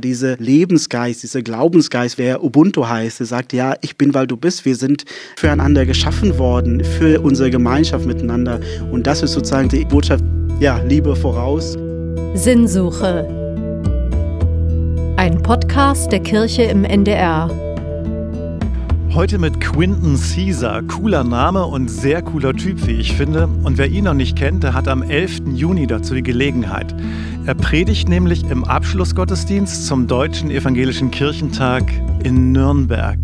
Dieser Lebensgeist, dieser Glaubensgeist, wer Ubuntu heißt, der sagt, ja, ich bin, weil du bist. Wir sind füreinander geschaffen worden, für unsere Gemeinschaft miteinander. Und das ist sozusagen die Botschaft, ja, Liebe voraus. Sinnsuche. Ein Podcast der Kirche im NDR. Heute mit Quinton Caesar. Cooler Name und sehr cooler Typ, wie ich finde. Und wer ihn noch nicht kennt, der hat am 11. Juni dazu die Gelegenheit. Er predigt nämlich im Abschlussgottesdienst zum Deutschen Evangelischen Kirchentag in Nürnberg.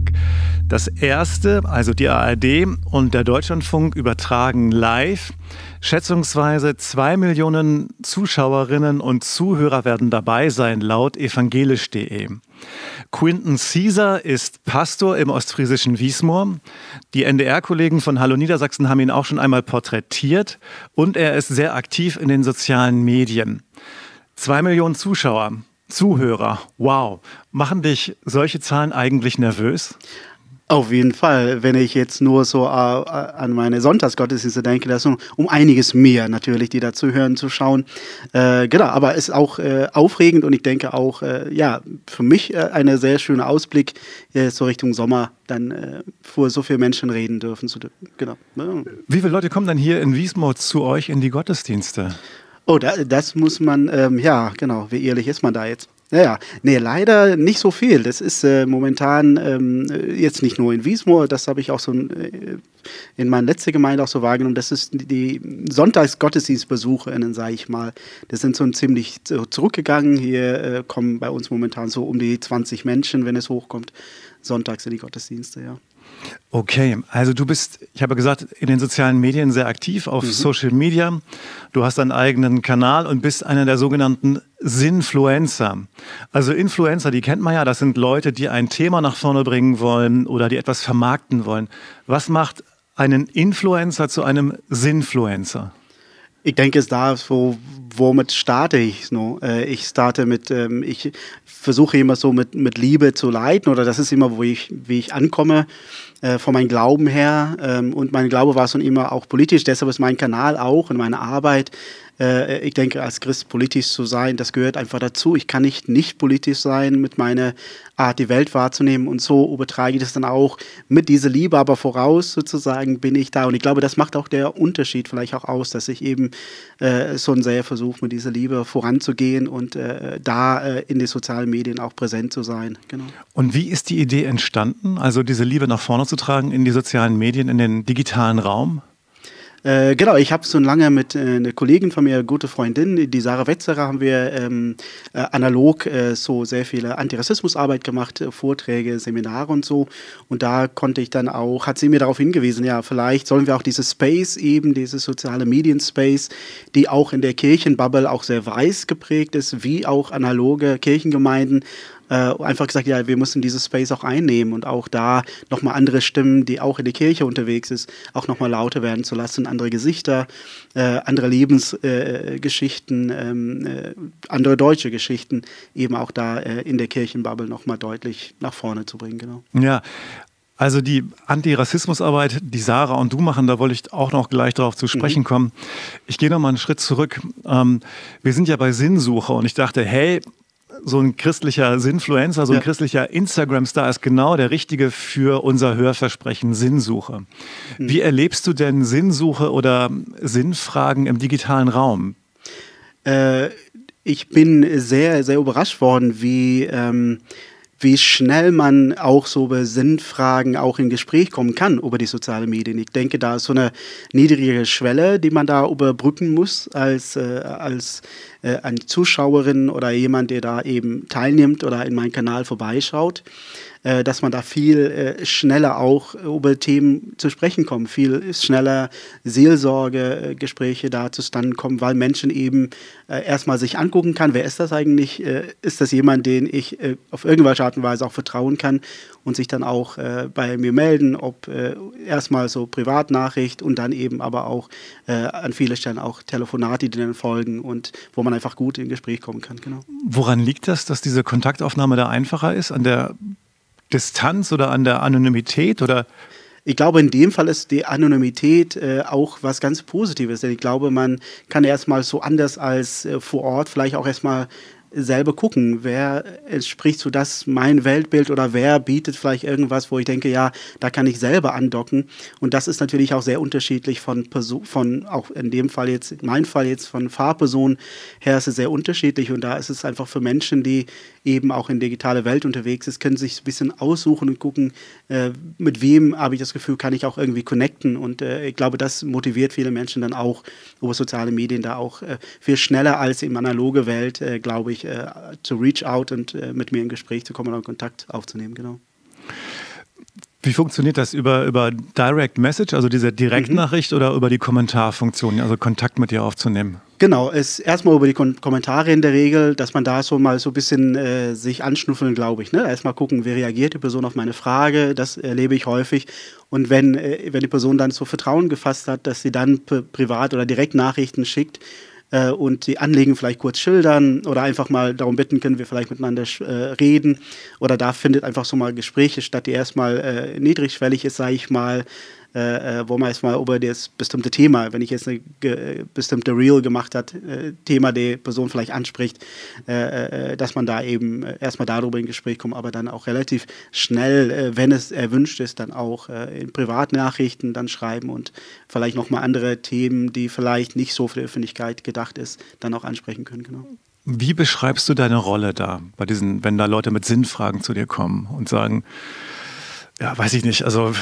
Das erste, also die ARD und der Deutschlandfunk übertragen live. Schätzungsweise zwei Millionen Zuschauerinnen und Zuhörer werden dabei sein, laut evangelisch.de. Quinton Caesar ist Pastor im ostfriesischen Wiesmoor. Die NDR-Kollegen von Hallo Niedersachsen haben ihn auch schon einmal porträtiert und er ist sehr aktiv in den sozialen Medien. Zwei Millionen Zuschauer, Zuhörer, wow. Machen dich solche Zahlen eigentlich nervös? Auf jeden Fall, wenn ich jetzt nur so äh, an meine Sonntagsgottesdienste denke, das ist um einiges mehr natürlich, die dazu hören, zu schauen. Äh, genau, aber es ist auch äh, aufregend und ich denke auch, äh, ja, für mich äh, ein sehr schöner Ausblick, so Richtung Sommer dann äh, vor so vielen Menschen reden dürfen zu dürfen. Genau. Wie viele Leute kommen dann hier in Wiesmoor zu euch in die Gottesdienste? Oh, da, das muss man, ähm, ja, genau, wie ehrlich ist man da jetzt? Naja, nee, leider nicht so viel. Das ist äh, momentan ähm, jetzt nicht nur in Wiesmoor, das habe ich auch so äh, in meiner letzten Gemeinde auch so wahrgenommen. Das ist die, die Sonntagsgottesdienstbesucherinnen, sage ich mal. Das sind so ziemlich zurückgegangen. Hier äh, kommen bei uns momentan so um die 20 Menschen, wenn es hochkommt, sonntags in die Gottesdienste, ja. Okay, also du bist, ich habe gesagt, in den sozialen Medien sehr aktiv, auf mhm. Social Media. Du hast einen eigenen Kanal und bist einer der sogenannten Sinfluencer. Also Influencer, die kennt man ja, das sind Leute, die ein Thema nach vorne bringen wollen oder die etwas vermarkten wollen. Was macht einen Influencer zu einem Sinfluencer? Ich denke, es da, wo, womit starte ich? No? Äh, ich starte mit, ähm, ich versuche immer so mit, mit Liebe zu leiten oder das ist immer, wo ich, wie ich ankomme äh, von meinem Glauben her. Ähm, und mein Glaube war schon immer auch politisch, deshalb ist mein Kanal auch und meine Arbeit äh, ich denke, als Christ politisch zu sein, das gehört einfach dazu. Ich kann nicht nicht politisch sein mit meiner Art, die Welt wahrzunehmen und so übertrage ich das dann auch mit dieser Liebe, aber voraus sozusagen bin ich da. Und ich glaube, das macht auch der Unterschied vielleicht auch aus, dass ich eben äh, so sehr versuche, mit dieser Liebe voranzugehen und äh, da äh, in den sozialen Medien auch präsent zu sein. Genau. Und wie ist die Idee entstanden, also diese Liebe nach vorne zu tragen in die sozialen Medien, in den digitalen Raum? Äh, genau, ich habe so lange mit äh, einer Kollegin von mir, gute Freundin, die Sarah Wetzerer, haben wir ähm, äh, analog äh, so sehr viele Antirassismusarbeit gemacht, äh, Vorträge, Seminare und so. Und da konnte ich dann auch, hat sie mir darauf hingewiesen, ja, vielleicht sollen wir auch diese Space eben, diese soziale Medien-Space, die auch in der Kirchenbubble auch sehr weiß geprägt ist, wie auch analoge Kirchengemeinden, äh, einfach gesagt, ja, wir müssen dieses Space auch einnehmen und auch da nochmal andere Stimmen, die auch in der Kirche unterwegs ist, auch nochmal lauter werden zu lassen, andere Gesichter, äh, andere Lebensgeschichten, äh, ähm, äh, andere deutsche Geschichten eben auch da äh, in der Kirchenbubble nochmal deutlich nach vorne zu bringen, genau. Ja, also die Antirassismusarbeit, die Sarah und du machen, da wollte ich auch noch gleich darauf zu sprechen mhm. kommen. Ich gehe noch mal einen Schritt zurück. Ähm, wir sind ja bei Sinnsuche und ich dachte, hey, so ein christlicher Sinfluencer, so ein ja. christlicher Instagram-Star ist genau der richtige für unser Hörversprechen Sinnsuche. Mhm. Wie erlebst du denn Sinnsuche oder Sinnfragen im digitalen Raum? Äh, ich bin sehr, sehr überrascht worden, wie, ähm, wie schnell man auch so über Sinnfragen auch in Gespräch kommen kann über die sozialen Medien. Ich denke, da ist so eine niedrige Schwelle, die man da überbrücken muss als, äh, als äh, eine Zuschauerin oder jemand, der da eben teilnimmt oder in meinen Kanal vorbeischaut, dass man da viel äh, schneller auch über Themen zu sprechen kommt, viel schneller Seelsorgegespräche da zustande kommen, weil Menschen eben äh, erstmal sich angucken kann, wer ist das eigentlich? Äh, ist das jemand, den ich äh, auf irgendwelche Art und Weise auch vertrauen kann und sich dann auch bei mir melden, ob erstmal so Privatnachricht und dann eben aber auch an vielen Stellen auch Telefonate, die dann folgen und wo man einfach gut in Gespräch kommen kann. Genau. Woran liegt das, dass diese Kontaktaufnahme da einfacher ist? An der Distanz oder an der Anonymität oder ich glaube, in dem Fall ist die Anonymität äh, auch was ganz Positives. Denn ich glaube, man kann erstmal so anders als äh, vor Ort vielleicht auch erstmal selber gucken, wer entspricht so das mein Weltbild oder wer bietet vielleicht irgendwas, wo ich denke, ja, da kann ich selber andocken. Und das ist natürlich auch sehr unterschiedlich von Person, von auch in dem Fall jetzt, in meinem Fall jetzt von Fahrpersonen her ist es sehr unterschiedlich und da ist es einfach für Menschen, die eben auch in digitale Welt unterwegs ist, können sich ein bisschen aussuchen und gucken, äh, mit wem habe ich das Gefühl, kann ich auch irgendwie connecten und äh, ich glaube, das motiviert viele Menschen dann auch über soziale Medien da auch äh, viel schneller als in analoge Welt, äh, glaube ich, äh, zu reach out und äh, mit mir in Gespräch zu kommen oder Kontakt aufzunehmen, genau. Wie funktioniert das über, über Direct Message, also diese Direktnachricht mhm. oder über die Kommentarfunktion, also Kontakt mit dir aufzunehmen? Genau, es erstmal über die Kom Kommentare in der Regel, dass man da so mal so ein bisschen äh, sich anschnuffeln, glaube ich. Ne? Erstmal gucken, wie reagiert die Person auf meine Frage, das erlebe ich häufig. Und wenn, äh, wenn die Person dann so Vertrauen gefasst hat, dass sie dann privat oder direkt Nachrichten schickt, äh, und die Anliegen vielleicht kurz schildern oder einfach mal darum bitten, können wir vielleicht miteinander äh, reden. Oder da findet einfach so mal Gespräche statt, die erstmal äh, niedrigschwellig ist, sage ich mal, äh, äh, wo man erstmal über das bestimmte Thema, wenn ich jetzt eine bestimmte Reel gemacht hat, äh, Thema die Person vielleicht anspricht, äh, äh, dass man da eben erstmal darüber in Gespräch kommt, aber dann auch relativ schnell, wenn es erwünscht ist, dann auch in Privatnachrichten dann schreiben und vielleicht nochmal andere Themen, die vielleicht nicht so für die Öffentlichkeit gedacht ist, dann auch ansprechen können, genau. Wie beschreibst du deine Rolle da, bei diesen, wenn da Leute mit Sinnfragen zu dir kommen und sagen, ja, weiß ich nicht, also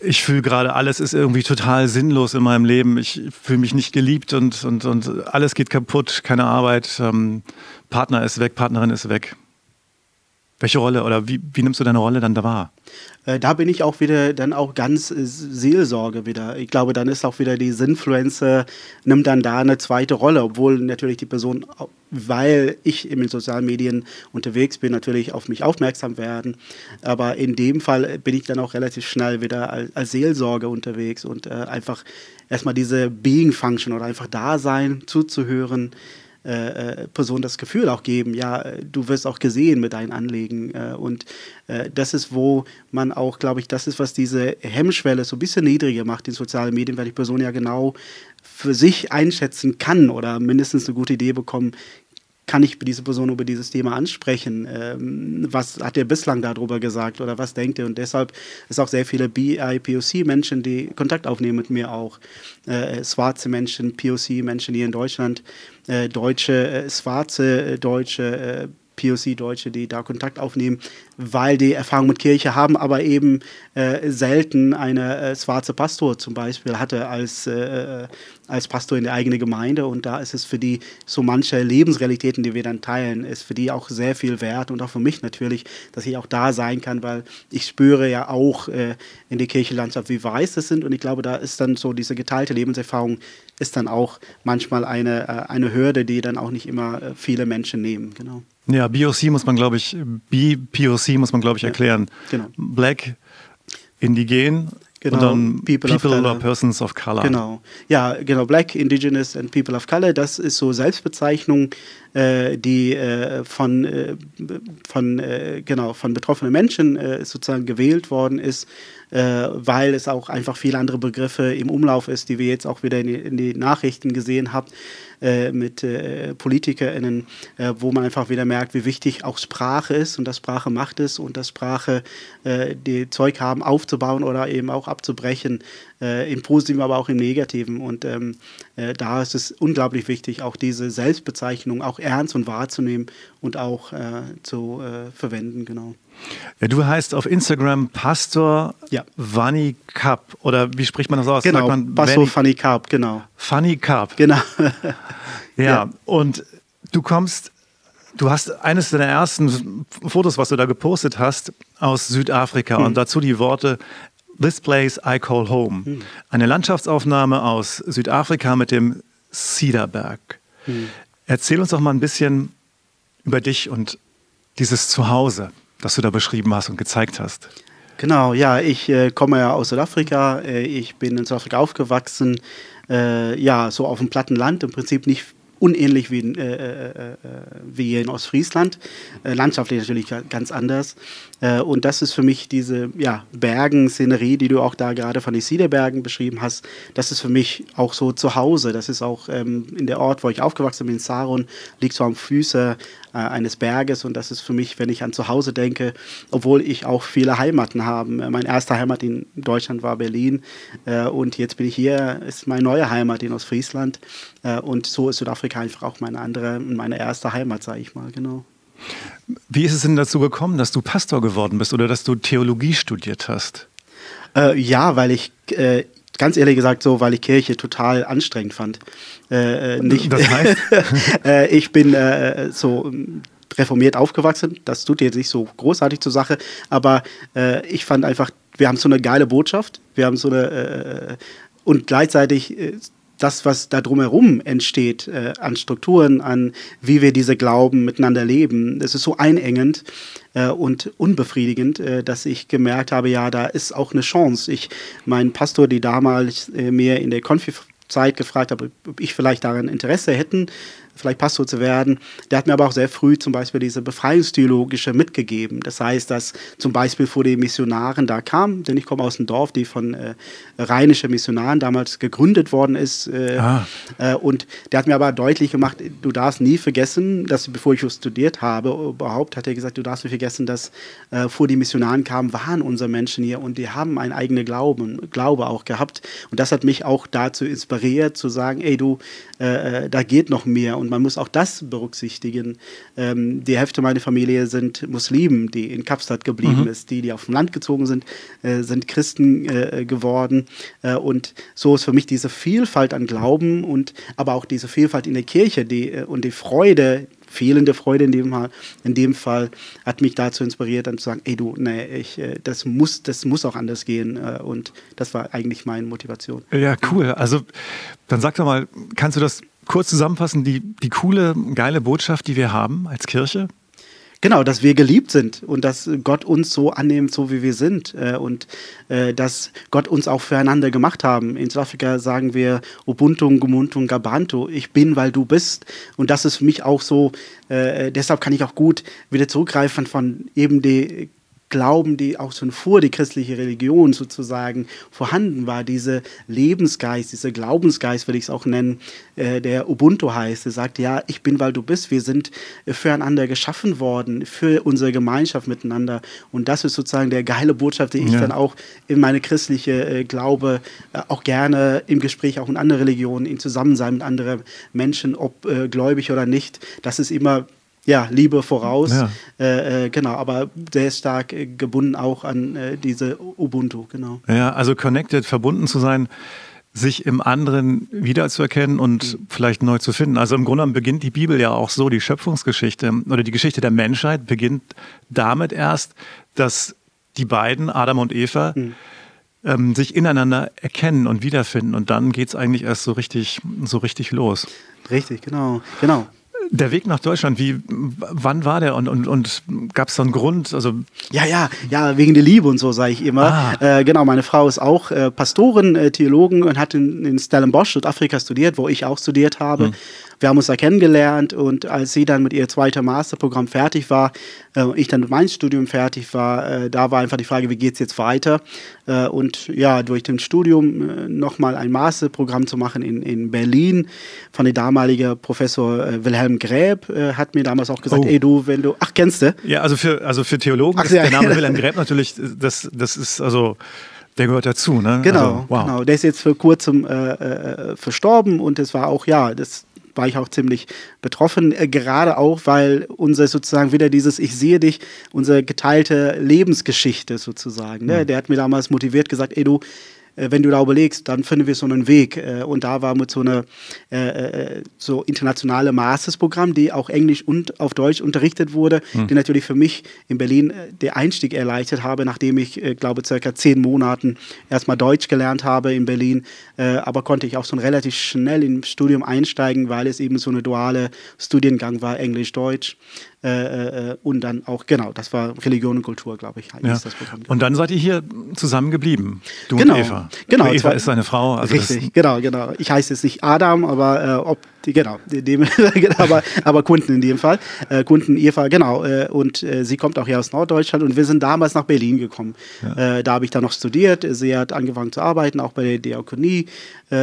ich fühle gerade, alles ist irgendwie total sinnlos in meinem Leben. Ich fühle mich nicht geliebt und, und, und alles geht kaputt, keine Arbeit, ähm, Partner ist weg, Partnerin ist weg. Welche Rolle oder wie, wie nimmst du deine Rolle dann da wahr? Äh, da bin ich auch wieder dann auch ganz äh, Seelsorge wieder. Ich glaube, dann ist auch wieder die Sinfluencer, nimmt dann da eine zweite Rolle, obwohl natürlich die Person, weil ich in den sozialen Medien unterwegs bin, natürlich auf mich aufmerksam werden. Aber in dem Fall bin ich dann auch relativ schnell wieder als, als Seelsorge unterwegs und äh, einfach erstmal diese Being Function oder einfach da sein, zuzuhören äh, äh, Person das Gefühl auch geben, ja, du wirst auch gesehen mit deinen Anliegen. Äh, und äh, das ist, wo man auch, glaube ich, das ist, was diese Hemmschwelle so ein bisschen niedriger macht in sozialen Medien, weil die Person ja genau für sich einschätzen kann oder mindestens eine gute Idee bekommen, kann ich diese Person über dieses Thema ansprechen? Ähm, was hat er bislang darüber gesagt oder was denkt er? Und deshalb ist auch sehr viele BIPOC-Menschen, die Kontakt aufnehmen mit mir auch. Äh, schwarze Menschen, POC-Menschen hier in Deutschland, äh, deutsche, äh, schwarze äh, Deutsche, äh, POC-Deutsche, die da Kontakt aufnehmen, weil die Erfahrung mit Kirche haben, aber eben äh, selten eine äh, schwarze Pastor zum Beispiel hatte als, äh, als Pastor in der eigenen Gemeinde. Und da ist es für die so manche Lebensrealitäten, die wir dann teilen, ist für die auch sehr viel wert und auch für mich natürlich, dass ich auch da sein kann, weil ich spüre ja auch äh, in der Kirchenlandschaft, wie weiß das sind. Und ich glaube, da ist dann so diese geteilte Lebenserfahrung ist dann auch manchmal eine, äh, eine Hürde, die dann auch nicht immer äh, viele Menschen nehmen. Genau. Ja, BOC muss man, glaube ich, BPOC muss man, glaube ich, erklären. Ja, genau. Black, Indigen, Genau, und dann People, people or Persons of Color. Genau, ja, genau, Black, Indigenous and People of Color, das ist so Selbstbezeichnung, äh, die äh, von, äh, von, äh, genau, von betroffenen Menschen äh, sozusagen gewählt worden ist, äh, weil es auch einfach viele andere Begriffe im Umlauf ist, die wir jetzt auch wieder in die, in die Nachrichten gesehen haben äh, mit äh, PolitikerInnen, äh, wo man einfach wieder merkt, wie wichtig auch Sprache ist und dass Sprache Macht ist und dass Sprache äh, die Zeug haben, aufzubauen oder eben auch abzubrechen, äh, im Positiven, aber auch im Negativen. Und ähm, äh, da ist es unglaublich wichtig, auch diese Selbstbezeichnung auch ernst und wahrzunehmen und auch zu verwenden, genau. Ja, du heißt auf Instagram Pastor ja. Vanni Cup oder wie spricht man das aus? Genau, man Pastor Fanny Carp, genau. Fanny Carp. Genau. ja, ja, und du kommst, du hast eines deiner ersten Fotos, was du da gepostet hast, aus Südafrika hm. und dazu die Worte This place I call home. Hm. Eine Landschaftsaufnahme aus Südafrika mit dem Cedarberg. Hm. Erzähl uns doch mal ein bisschen über dich und dieses Zuhause das du da beschrieben hast und gezeigt hast. Genau, ja, ich äh, komme ja aus Südafrika. Äh, ich bin in Südafrika aufgewachsen. Äh, ja, so auf dem platten Land, im Prinzip nicht unähnlich wie, äh, äh, äh, wie hier in Ostfriesland. Äh, landschaftlich natürlich ganz anders. Äh, und das ist für mich diese ja, Bergen-Szenerie, die du auch da gerade von den Siederbergen beschrieben hast. Das ist für mich auch so zu Hause. Das ist auch ähm, in der Ort, wo ich aufgewachsen bin, in Saron, liegt so am Füße äh, eines Berges. Und das ist für mich, wenn ich an zu Hause denke, obwohl ich auch viele Heimaten habe. Äh, meine erste Heimat in Deutschland war Berlin. Äh, und jetzt bin ich hier, ist meine neue Heimat in Ostfriesland. Äh, und so ist Südafrika einfach auch meine andere, meine erste Heimat, sage ich mal, genau. Wie ist es denn dazu gekommen, dass du Pastor geworden bist oder dass du Theologie studiert hast? Äh, ja, weil ich äh, ganz ehrlich gesagt so, weil ich Kirche total anstrengend fand. Äh, äh nicht, das heißt? äh, ich bin äh, so reformiert aufgewachsen. Das tut jetzt nicht so großartig zur Sache, aber ich fand einfach, wir haben so eine geile Botschaft. Wir haben so eine und gleichzeitig das, was da drumherum entsteht, äh, an Strukturen, an wie wir diese Glauben miteinander leben, das ist so einengend äh, und unbefriedigend, äh, dass ich gemerkt habe, ja, da ist auch eine Chance. Ich, mein Pastor, die damals äh, mir in der Konfi Zeit gefragt habe, ob ich vielleicht daran Interesse hätten, vielleicht Pastor zu werden. Der hat mir aber auch sehr früh zum Beispiel diese Befreiungstheologische mitgegeben. Das heißt, dass zum Beispiel vor den Missionaren da kam, denn ich komme aus einem Dorf, die von äh, rheinischen Missionaren damals gegründet worden ist. Äh, ah. äh, und der hat mir aber deutlich gemacht, du darfst nie vergessen, dass bevor ich studiert habe, überhaupt hat er gesagt, du darfst nicht vergessen, dass äh, vor die Missionaren kamen, waren unsere Menschen hier und die haben einen eigenen Glauben, Glaube auch gehabt. Und das hat mich auch dazu inspiriert, zu sagen, ey du, äh, äh, da geht noch mehr. Und und man muss auch das berücksichtigen. Ähm, die Hälfte meiner Familie sind Muslimen, die in Kapstadt geblieben mhm. ist. Die, die auf dem Land gezogen sind, äh, sind Christen äh, geworden. Äh, und so ist für mich diese Vielfalt an Glauben und aber auch diese Vielfalt in der Kirche die, äh, und die Freude, fehlende Freude in dem, Fall, in dem Fall hat mich dazu inspiriert, dann zu sagen, ey du, nee, ich, äh, das, muss, das muss auch anders gehen. Äh, und das war eigentlich meine Motivation. Ja, cool. Also dann sag doch mal, kannst du das kurz zusammenfassen, die, die coole, geile Botschaft, die wir haben als Kirche? Genau, dass wir geliebt sind und dass Gott uns so annimmt, so wie wir sind äh, und äh, dass Gott uns auch füreinander gemacht haben. In Südafrika sagen wir Ubuntu, Gumuntu, Gabantu, ich bin, weil du bist. Und das ist für mich auch so, äh, deshalb kann ich auch gut wieder zurückgreifen von eben die Glauben, die auch schon vor die christliche Religion sozusagen vorhanden war, diese Lebensgeist, dieser Glaubensgeist, würde ich es auch nennen, äh, der Ubuntu heißt. Er sagt, ja, ich bin, weil du bist. Wir sind äh, füreinander geschaffen worden, für unsere Gemeinschaft miteinander. Und das ist sozusagen der geile Botschaft, die ich ja. dann auch in meine christliche äh, Glaube äh, auch gerne im Gespräch auch in andere Religionen, im Zusammensein mit anderen Menschen, ob äh, gläubig oder nicht, das ist immer ja, Liebe voraus. Ja. Äh, äh, genau, aber sehr stark äh, gebunden auch an äh, diese Ubuntu, genau. Ja, also connected, verbunden zu sein, sich im anderen wiederzuerkennen und mhm. vielleicht neu zu finden. Also im Grunde genommen beginnt die Bibel ja auch so, die Schöpfungsgeschichte oder die Geschichte der Menschheit beginnt damit erst, dass die beiden, Adam und Eva, mhm. ähm, sich ineinander erkennen und wiederfinden. Und dann geht es eigentlich erst so richtig, so richtig los. Richtig, genau, genau. Der Weg nach Deutschland, wie, wann war der und, und, und gab es da einen Grund? Also ja, ja, ja, wegen der Liebe und so, sage ich immer. Ah. Äh, genau, meine Frau ist auch äh, Pastorin, äh, Theologin und hat in, in Stellenbosch, Südafrika studiert, wo ich auch studiert habe. Hm. Wir haben uns da kennengelernt und als sie dann mit ihr zweiter Masterprogramm fertig war, äh, ich dann mit meinem Studium fertig war, äh, da war einfach die Frage, wie geht es jetzt weiter? Äh, und ja, durch das Studium äh, nochmal ein Masterprogramm zu machen in, in Berlin von der damaligen Professor äh, Wilhelm Gräb äh, hat mir damals auch gesagt, oh. ey du, wenn du, ach kennst du? Ja, also für, also für Theologen ach, ist ja. der Name Wilhelm Gräb natürlich, das, das ist also... Der gehört dazu, ne? Genau, also, wow. genau. Der ist jetzt vor kurzem äh, äh, verstorben und es war auch, ja, das war ich auch ziemlich betroffen, äh, gerade auch, weil unser sozusagen wieder dieses Ich sehe dich, unsere geteilte Lebensgeschichte sozusagen, ne? Mhm. der hat mir damals motiviert gesagt, ey du, wenn du da überlegst, dann finden wir so einen Weg. Äh, und da war mit so einer äh, so internationale Mastersprogramm, die auch Englisch und auf Deutsch unterrichtet wurde, mhm. die natürlich für mich in Berlin der Einstieg erleichtert habe, nachdem ich, glaube circa zehn Monaten erstmal Deutsch gelernt habe in Berlin, aber konnte ich auch so relativ schnell im Studium einsteigen, weil es eben so eine duale Studiengang war, Englisch-Deutsch. Äh, äh, und dann auch, genau, das war Religion und Kultur, glaube ich, ja. das Programm. Und dann seid ihr hier zusammen geblieben, du genau, und Eva. Genau. Eva ist seine Frau. Also richtig, genau, genau. Ich heiße jetzt nicht Adam, aber äh, ob genau, dem, aber, aber Kunden in dem Fall. Äh, Kunden Eva, genau. Äh, und äh, sie kommt auch hier aus Norddeutschland und wir sind damals nach Berlin gekommen. Ja. Äh, da habe ich dann noch studiert. Sie hat angefangen zu arbeiten, auch bei der Diakonie äh,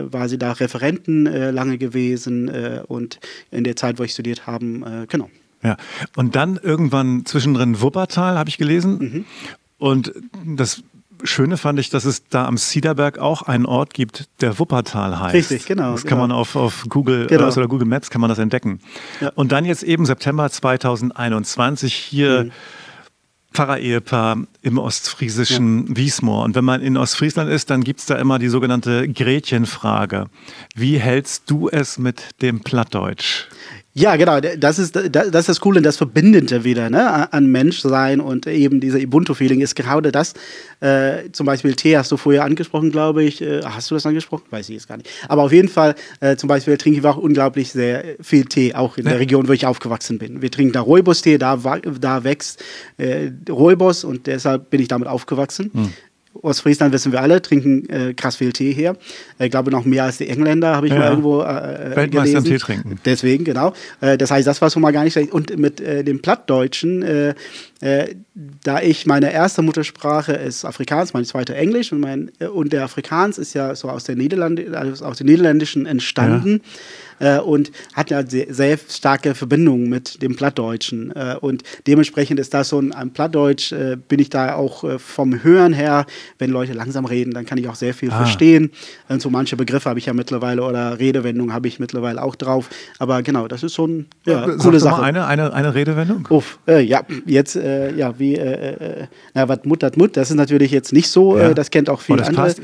äh, war sie da Referenten lange gewesen und in der Zeit, wo ich studiert habe, genau. Ja, und dann irgendwann zwischendrin Wuppertal, habe ich gelesen. Mhm. Und das Schöne fand ich, dass es da am Siederberg auch einen Ort gibt, der Wuppertal heißt. Richtig, genau. Das kann genau. man auf, auf Google genau. oder Google Maps kann man das entdecken. Ja. Und dann jetzt eben September 2021 hier mhm. Pfarrer-Ehepaar im ostfriesischen ja. Wiesmoor. Und wenn man in Ostfriesland ist, dann gibt es da immer die sogenannte Gretchenfrage. Wie hältst du es mit dem Plattdeutsch? Ja, genau. Das ist das, ist das Coole, das Verbindende wieder ne? an Menschsein und eben dieser Ubuntu-Feeling ist gerade das. Äh, zum Beispiel Tee hast du vorher angesprochen, glaube ich. Äh, hast du das angesprochen? Weiß ich jetzt gar nicht. Aber auf jeden Fall, äh, zum Beispiel trinke ich auch unglaublich sehr viel Tee, auch in ja. der Region, wo ich aufgewachsen bin. Wir trinken da Rooibos-Tee, da, da wächst äh, Rooibos und deshalb bin ich damit aufgewachsen. Hm. Ostfriesland wissen wir alle, trinken äh, krass viel Tee hier. Ich glaube noch mehr als die Engländer, habe ich ja. mal irgendwo äh, Weltmeister gelesen. Tee trinken. Deswegen, genau. Äh, das heißt, das war schon mal gar nicht schlecht. Und mit äh, dem Plattdeutschen, äh, äh, da ich meine erste Muttersprache ist Afrikaans, meine zweite Englisch und, mein, und der Afrikaans ist ja so aus, der Niederland also aus dem Niederländischen entstanden. Ja äh, und hat ja sehr, sehr, starke Verbindungen mit dem Plattdeutschen. Äh, und dementsprechend ist das so ein, ein Plattdeutsch, äh, bin ich da auch äh, vom Hören her, wenn Leute langsam reden, dann kann ich auch sehr viel ah. verstehen. Und so manche Begriffe habe ich ja mittlerweile oder Redewendungen habe ich mittlerweile auch drauf. Aber genau, das ist schon ja, Sag coole Sache. Eine, eine, eine Redewendung? Uff, äh, ja, jetzt, äh, ja, wie, na, was Mut hat Mut, das ist natürlich jetzt nicht so, ja. das kennt auch viele oh, andere.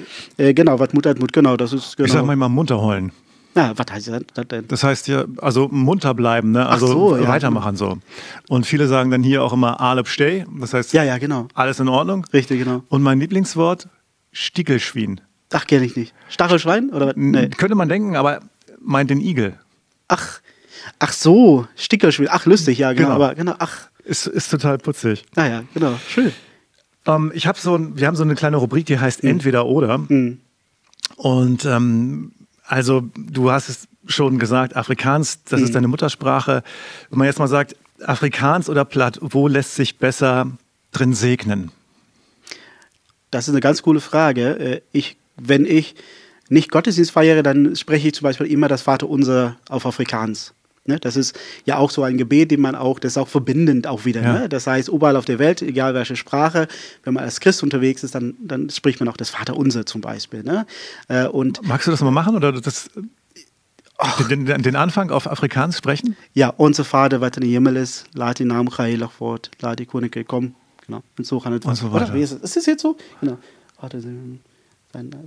genau, was Mut hat Mut, genau, das ist genau. Ich sag mal immer munter heulen. Na, was heißt das denn? Das heißt ja, also munter bleiben, ne? also so, ja. weitermachen so. Und viele sagen dann hier auch immer Alep steh, das heißt ja, ja, genau. alles in Ordnung. Richtig, genau. Und mein Lieblingswort, Stickelschwein. Ach, kenne ich nicht. Stachelschwein? Oder Nee. Könnte man denken, aber meint den Igel. Ach, ach so, Stickelschwein. Ach, lustig, ja, genau. genau. Aber genau, ach. Ist, ist total putzig. Ah ja, genau, schön. Ähm, ich habe so, wir haben so eine kleine Rubrik, die heißt mhm. Entweder oder. Mhm. Und ähm, also du hast es schon gesagt, Afrikaans, das mhm. ist deine Muttersprache. Wenn man jetzt mal sagt, Afrikaans oder Platt, wo lässt sich besser drin segnen? Das ist eine ganz coole Frage. Äh, ich, wenn ich nicht Gottesdienst feiere, dann spreche ich zum Beispiel immer das Vaterunser auf Afrikaans. Ne? Das ist ja auch so ein Gebet, den man auch, das ist auch verbindend auch wieder. Ja. Ne? Das heißt, überall auf der Welt, egal welche Sprache, wenn man als Christ unterwegs ist, dann, dann spricht man auch das Vaterunser zum Beispiel. Ne? Äh, und Magst du das mal machen oder das, den, den, den, Anfang auf Afrikaans sprechen? Ja, unser Vater, was in den Himmel ist, lad die Namen heilig fort, lad die Könige kommen. Genau. Und so kann es. Und so weiter. Oder, ist, es jetzt so? Genau. Vater,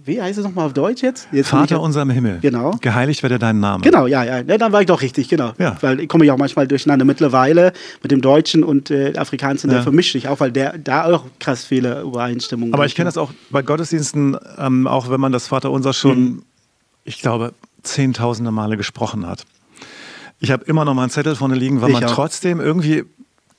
wie heißt es nochmal auf Deutsch jetzt? jetzt Vater unser im Himmel. Genau. Geheiligt werde dein Name. Genau, ja, ja. ja dann war ich doch richtig, genau. Ja. Weil ich komme ja auch manchmal durcheinander mittlerweile mit dem Deutschen und äh, Afrikanischen, der vermischt sich auch, weil der da auch krass viele Übereinstimmungen Aber ich kenne das auch bei Gottesdiensten, ähm, auch wenn man das Vater unser schon, mhm. ich glaube, zehntausende Male gesprochen hat. Ich habe immer noch mal einen Zettel vorne liegen, weil ich man auch. trotzdem irgendwie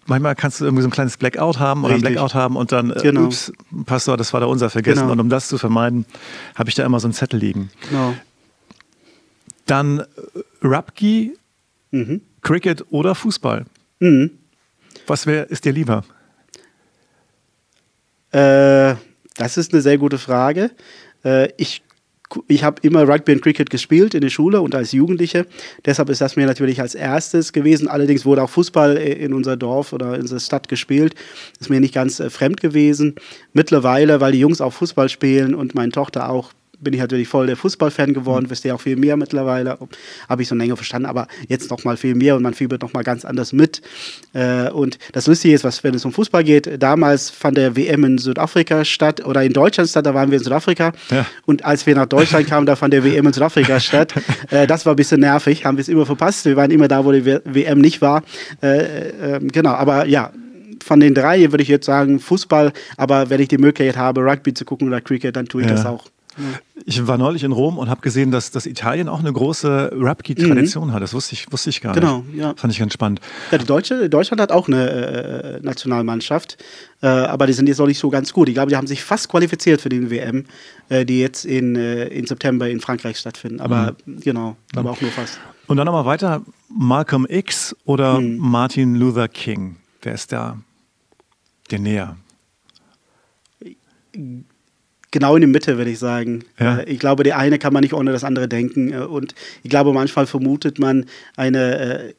manchmal kannst du irgendwie so ein kleines Blackout haben oder ein Blackout haben und dann, äh, genau. ups, Pastor, das war da unser vergessen. Genau. Und um das zu vermeiden, habe ich da immer so einen Zettel liegen. Genau. Dann äh, Rugby, mhm. Cricket oder Fußball. Mhm. Was wär, ist dir lieber? Äh, das ist eine sehr gute Frage. Äh, ich ich habe immer Rugby und Cricket gespielt in der Schule und als Jugendliche. Deshalb ist das mir natürlich als erstes gewesen. Allerdings wurde auch Fußball in unser Dorf oder in unserer Stadt gespielt. Ist mir nicht ganz äh, fremd gewesen. Mittlerweile, weil die Jungs auch Fußball spielen und meine Tochter auch bin ich natürlich voll der Fußballfan geworden, mhm. wisst ihr auch viel mehr mittlerweile, habe ich so länger verstanden, aber jetzt noch mal viel mehr und man fiebert noch mal ganz anders mit. Äh, und das Lustige ist, was, wenn es um Fußball geht, damals fand der WM in Südafrika statt oder in Deutschland statt, da waren wir in Südafrika ja. und als wir nach Deutschland kamen, da fand der WM in Südafrika statt. Äh, das war ein bisschen nervig, haben wir es immer verpasst, wir waren immer da, wo die WM nicht war. Äh, ähm, genau, aber ja, von den drei würde ich jetzt sagen Fußball, aber wenn ich die Möglichkeit habe, Rugby zu gucken oder Cricket, dann tue ich ja. das auch. Ich war neulich in Rom und habe gesehen, dass, dass Italien auch eine große Rap-Tradition mhm. hat. Das wusste ich, wusste ich gar genau, nicht. Genau, ja. Fand ich ganz spannend. Ja, die Deutsche, Deutschland hat auch eine äh, Nationalmannschaft, äh, aber die sind jetzt noch nicht so ganz gut. Ich glaube, die haben sich fast qualifiziert für die WM, äh, die jetzt in, äh, in September in Frankreich stattfinden. Aber mhm. genau, aber auch nur fast. Und dann nochmal weiter, Malcolm X oder mhm. Martin Luther King? Wer ist da dir näher? Genau in die Mitte, würde ich sagen. Ja. Äh, ich glaube, die eine kann man nicht ohne das andere denken. Äh, und ich glaube, manchmal vermutet man eine, äh,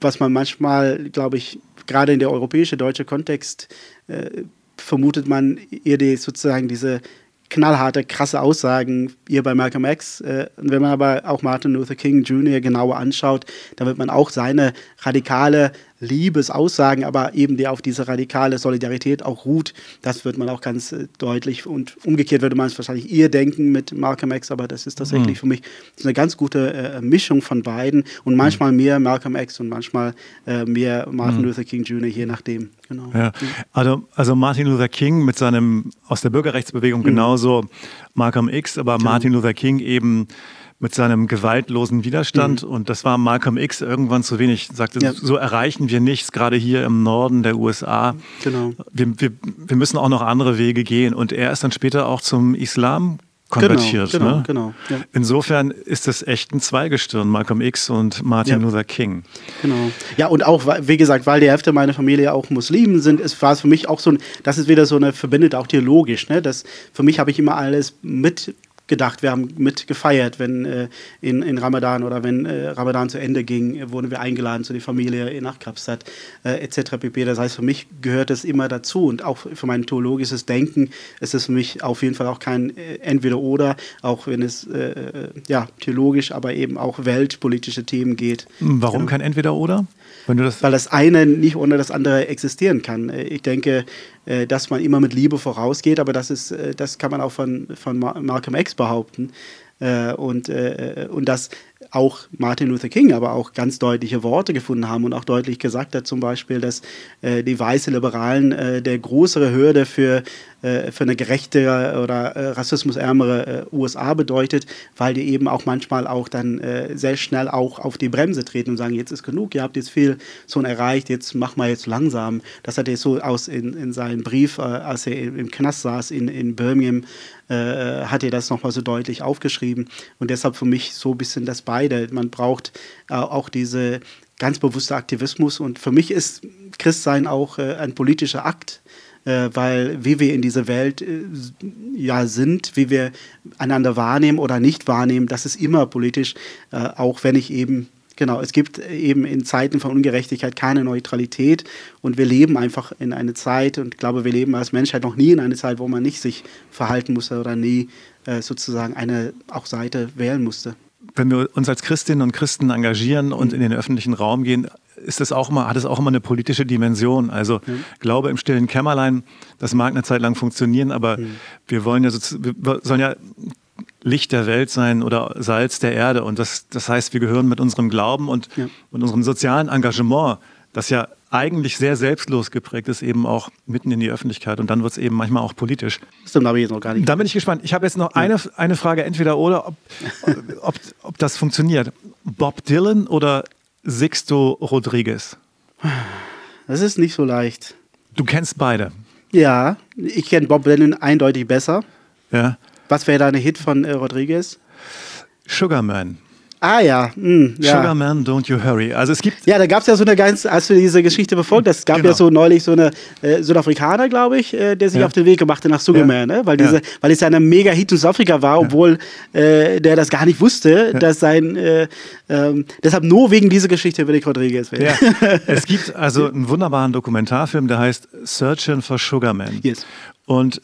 was man manchmal, glaube ich, gerade in der europäische, deutsche Kontext, vermutet man ihr die, sozusagen diese knallharte, krasse Aussagen hier bei Malcolm X. und wenn man aber auch Martin Luther King Jr. genauer anschaut, dann wird man auch seine radikale Liebesaussagen, aber eben die auf diese radikale Solidarität auch ruht, das wird man auch ganz äh, deutlich und umgekehrt würde man es wahrscheinlich eher denken mit Malcolm X, aber das ist tatsächlich mhm. für mich eine ganz gute äh, Mischung von beiden und manchmal mhm. mehr Malcolm X und manchmal äh, mehr Martin mhm. Luther King Jr., je nachdem. Genau. Ja. Also, also Martin Luther King mit seinem aus der Bürgerrechtsbewegung mhm. genauso Malcolm X, aber genau. Martin Luther King eben mit seinem gewaltlosen Widerstand. Mhm. Und das war Malcolm X irgendwann zu wenig. Sagte, ja. so erreichen wir nichts, gerade hier im Norden der USA. Genau. Wir, wir, wir müssen auch noch andere Wege gehen. Und er ist dann später auch zum Islam konvertiert. Genau, genau, ne? genau ja. Insofern ist das echt ein Zweigestirn, Malcolm X und Martin ja. Luther King. Genau. Ja, und auch, wie gesagt, weil die Hälfte meiner Familie auch Muslimen sind, ist, war es für mich auch so ein, das ist wieder so eine, verbindet auch theologisch, ne? Das, für mich habe ich immer alles mit gedacht. Wir haben mit gefeiert, wenn äh, in, in Ramadan oder wenn äh, Ramadan zu Ende ging, wurden wir eingeladen zu der Familie nach Kapstadt äh, etc. pp. Das heißt, für mich gehört das immer dazu und auch für mein theologisches Denken ist es für mich auf jeden Fall auch kein äh, Entweder-Oder, auch wenn es äh, äh, ja, theologisch, aber eben auch weltpolitische Themen geht. Warum kein Entweder-Oder? Das Weil das eine nicht ohne das andere existieren kann. Ich denke, dass man immer mit Liebe vorausgeht, aber das, ist, äh, das kann man auch von, von Malcolm X behaupten. Äh, und, und dass auch Martin Luther King aber auch ganz deutliche Worte gefunden haben und auch deutlich gesagt hat, zum Beispiel, dass die weiße Liberalen der größere Hürde für äh, für eine gerechtere oder äh, rassismusärmere äh, USA bedeutet, weil die eben auch manchmal auch dann äh, sehr schnell auch auf die Bremse treten und sagen, jetzt ist genug, ihr habt jetzt viel schon erreicht, jetzt mach mal jetzt langsam. Das hat er so aus in, in seinem Brief, äh, als er im Knast saß in, in Birmingham, äh, hat er das nochmal so deutlich aufgeschrieben. Und deshalb für mich so ein bisschen das beide. Man braucht auch diese ganz bewusste Aktivismus und für mich ist Christsein auch ein politischer Akt äh, weil wie wir in dieser Welt äh, ja sind, wie wir einander wahrnehmen oder nicht wahrnehmen, das ist immer politisch, äh, auch wenn ich eben Genau, es gibt eben in Zeiten von Ungerechtigkeit keine Neutralität und wir leben einfach in einer Zeit und ich glaube, wir leben als Menschheit noch nie in einer Zeit, wo man nicht sich verhalten musste oder nie äh, sozusagen eine auch Seite wählen musste. Wenn wir uns als Christinnen und Christen engagieren und mhm. in den öffentlichen Raum gehen, ist das auch immer, hat es auch immer eine politische Dimension. Also mhm. Glaube im stillen Kämmerlein, das mag eine Zeit lang funktionieren, aber mhm. wir wollen ja wir sollen ja Licht der Welt sein oder Salz der Erde. Und das, das heißt, wir gehören mit unserem Glauben und ja. mit unserem sozialen Engagement, das ja eigentlich sehr selbstlos geprägt ist, eben auch mitten in die Öffentlichkeit. Und dann wird es eben manchmal auch politisch. Stimmt, habe ich jetzt noch gar nicht. Da bin ich gespannt. Ich habe jetzt noch ja. eine, eine Frage, entweder oder, ob, ob, ob das funktioniert. Bob Dylan oder Sixto Rodriguez? Das ist nicht so leicht. Du kennst beide. Ja, ich kenne Bob Dylan eindeutig besser. Ja. Was wäre deine Hit von äh, Rodriguez? Sugarman. Ah ja. Mm, ja. Sugarman, don't you hurry. Also es gibt. Ja, da gab es ja so eine ganz, als du diese Geschichte befolgt hast, es gab genau. ja so neulich so eine äh, Südafrikaner, glaube ich, äh, der sich ja. auf den Weg gemacht hat nach Sugarman, ja. ne? weil, diese, weil es ja eine mega Hit in Südafrika war, obwohl äh, der das gar nicht wusste, dass sein. Äh, ähm, deshalb nur wegen dieser Geschichte würde ich Rodriguez wählen. Es gibt also einen wunderbaren Dokumentarfilm, der heißt Searching for Sugarman. Yes. Und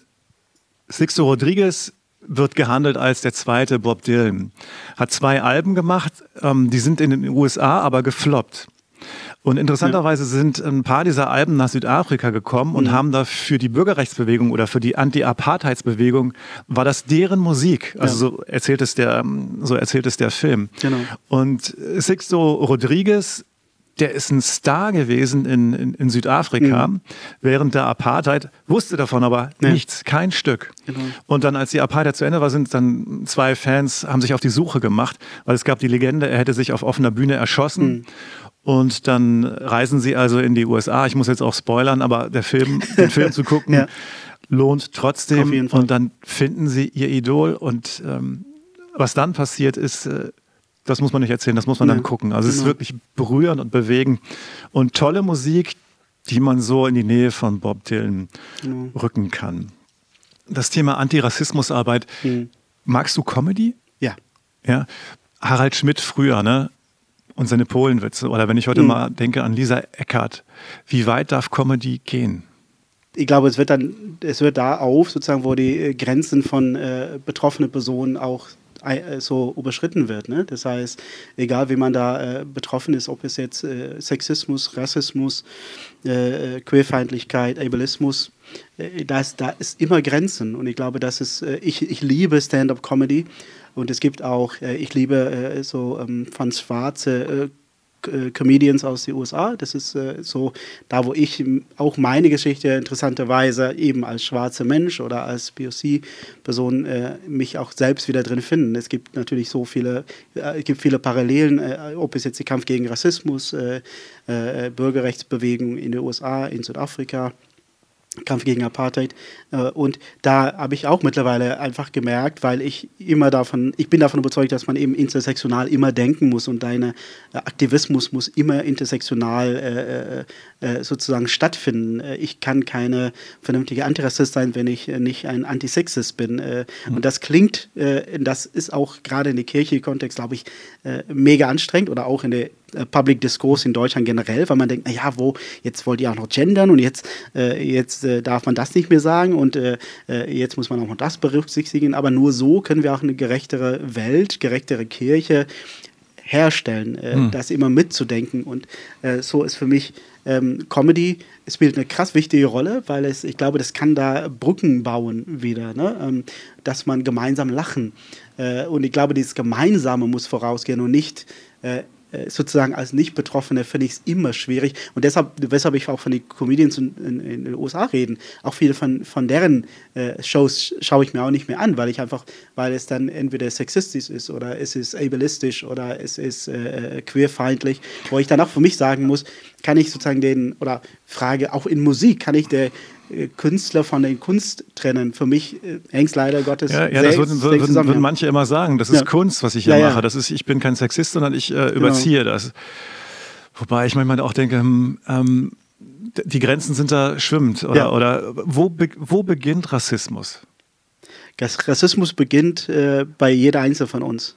Sixto Rodriguez wird gehandelt als der zweite Bob Dylan. Hat zwei Alben gemacht, ähm, die sind in den USA aber gefloppt. Und interessanterweise sind ein paar dieser Alben nach Südafrika gekommen und mhm. haben da für die Bürgerrechtsbewegung oder für die Anti-Apartheidsbewegung war das deren Musik. Also ja. so erzählt es der, so erzählt es der Film. Genau. Und Sixto Rodriguez der ist ein Star gewesen in, in, in Südafrika mhm. während der Apartheid, wusste davon aber ja. nichts, kein Stück. Genau. Und dann, als die Apartheid zu Ende war, sind dann zwei Fans, haben sich auf die Suche gemacht, weil es gab die Legende, er hätte sich auf offener Bühne erschossen. Mhm. Und dann reisen sie also in die USA. Ich muss jetzt auch spoilern, aber der Film, den Film zu gucken, ja. lohnt trotzdem. Und dann finden sie ihr Idol. Und ähm, was dann passiert ist, äh, das muss man nicht erzählen, das muss man ja, dann gucken. Also genau. es ist genau. wirklich berührend und bewegend und tolle Musik, die man so in die Nähe von Bob Dylan genau. rücken kann. Das Thema Antirassismusarbeit. Mhm. Magst du Comedy? Ja. Ja. Harald Schmidt früher, ne? Und seine Polenwitze. Oder wenn ich heute mhm. mal denke an Lisa Eckert. Wie weit darf Comedy gehen? ich glaube, es wird dann, es wird da auf, sozusagen, wo die Grenzen von äh, betroffenen Personen auch äh, so überschritten wird. Ne? Das heißt, egal wie man da äh, betroffen ist, ob es jetzt äh, Sexismus, Rassismus, äh, äh Queerfeindlichkeit, Ableismus, äh, das, da ist immer Grenzen. Und ich glaube, das ist, ich, ich liebe Stand-up-Comedy. Und es gibt auch, ich liebe so ähm, von schwarze äh, Comedians aus den USA. Das ist äh, so da, wo ich auch meine Geschichte interessanterweise eben als schwarzer Mensch oder als POC-Person äh, mich auch selbst wieder drin finde. Es gibt natürlich so viele, äh, es gibt viele Parallelen, äh, ob es jetzt der Kampf gegen Rassismus, äh, Bürgerrechtsbewegung in den USA, in Südafrika, Kampf gegen Apartheid. Äh, und da habe ich auch mittlerweile einfach gemerkt, weil ich immer davon, ich bin davon überzeugt, dass man eben intersektional immer denken muss und deine äh, Aktivismus muss immer intersektional äh, sozusagen stattfinden. Ich kann keine vernünftige Antirassist sein, wenn ich nicht ein Antisexist bin. Mhm. Und das klingt, das ist auch gerade in der Kirche-Kontext, glaube ich, mega anstrengend oder auch in der Public Discourse in Deutschland generell, weil man denkt, naja, wo, jetzt wollt ihr auch noch gendern und jetzt, jetzt darf man das nicht mehr sagen und äh, äh, jetzt muss man auch noch das berücksichtigen. Aber nur so können wir auch eine gerechtere Welt, gerechtere Kirche herstellen, äh, hm. das immer mitzudenken. Und äh, so ist für mich ähm, Comedy, es spielt eine krass wichtige Rolle, weil es, ich glaube, das kann da Brücken bauen wieder, ne? ähm, dass man gemeinsam lachen. Äh, und ich glaube, dieses Gemeinsame muss vorausgehen und nicht äh, äh, sozusagen als Nicht-Betroffene finde ich es immer schwierig. Und deshalb, weshalb ich auch von den Comedians in, in, in den USA reden, auch viele von, von deren äh, Shows schaue ich mir auch nicht mehr an, weil ich einfach, weil es dann entweder sexistisch ist oder es ist ableistisch oder es ist äh, äh queerfeindlich, wo ich dann auch für mich sagen muss, kann ich sozusagen den, oder frage auch in Musik, kann ich der äh, Künstler von der Kunst trennen. Für mich äh, hängt es leider Gottes. Ja, ja das würden, würden, würden, manche immer sagen. Das ist ja. Kunst, was ich hier ja, mache. Das ist, ich bin kein Sexist, sondern ich äh, genau. überziehe genau. das. Wobei ich manchmal auch denke, hm, ähm, die Grenzen sind da schwimmend. Oder, oder wo, wo beginnt Rassismus? Rassismus beginnt äh, bei jeder Einzelne von uns.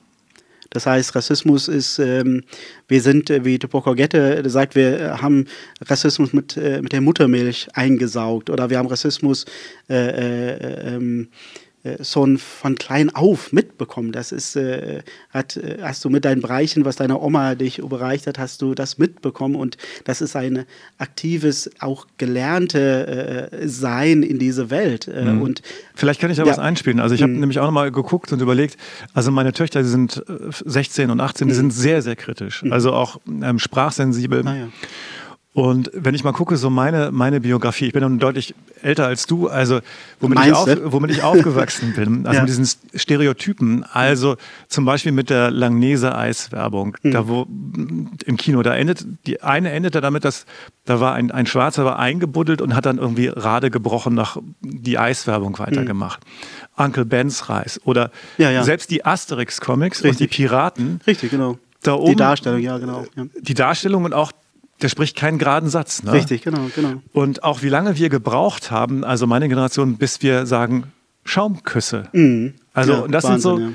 Das heißt, Rassismus ist, ähm, wir sind, äh, wie Tupoko Gette sagt, wir äh, haben Rassismus mit, äh, mit der Muttermilch eingesaugt oder wir haben Rassismus äh, äh ähm, äh, schon von klein auf mitbekommen. Das ist, äh, hat, äh, hast du mit deinen Bereichen, was deine Oma dich überreicht hat, hast du das mitbekommen und das ist ein aktives, auch gelernte äh, Sein in dieser Welt. Äh, mhm. Und vielleicht kann ich da ja, was einspielen. Also ich habe mhm. nämlich auch nochmal geguckt und überlegt. Also meine Töchter, die sind 16 und 18, die mhm. sind sehr, sehr kritisch. Mhm. Also auch ähm, sprachsensibel. Ah, ja. Und wenn ich mal gucke, so meine, meine Biografie, ich bin dann deutlich älter als du, also womit, ich, auf, womit ich aufgewachsen bin, also ja. mit diesen Stereotypen, also zum Beispiel mit der Langnese-Eiswerbung, mhm. da wo im Kino, da endet, die eine endete damit, dass da war ein, ein Schwarzer war eingebuddelt und hat dann irgendwie Rade gebrochen nach die Eiswerbung weitergemacht. Mhm. Uncle Ben's Reis oder ja, ja. selbst die Asterix-Comics und die Piraten. Richtig, genau. Da oben, die Darstellung, ja, genau. Ja. Die Darstellung und auch der spricht keinen geraden Satz. Ne? Richtig, genau, genau. Und auch wie lange wir gebraucht haben, also meine Generation, bis wir sagen, Schaumküsse. Mhm. Also ja, das Wahnsinn, sind so ja.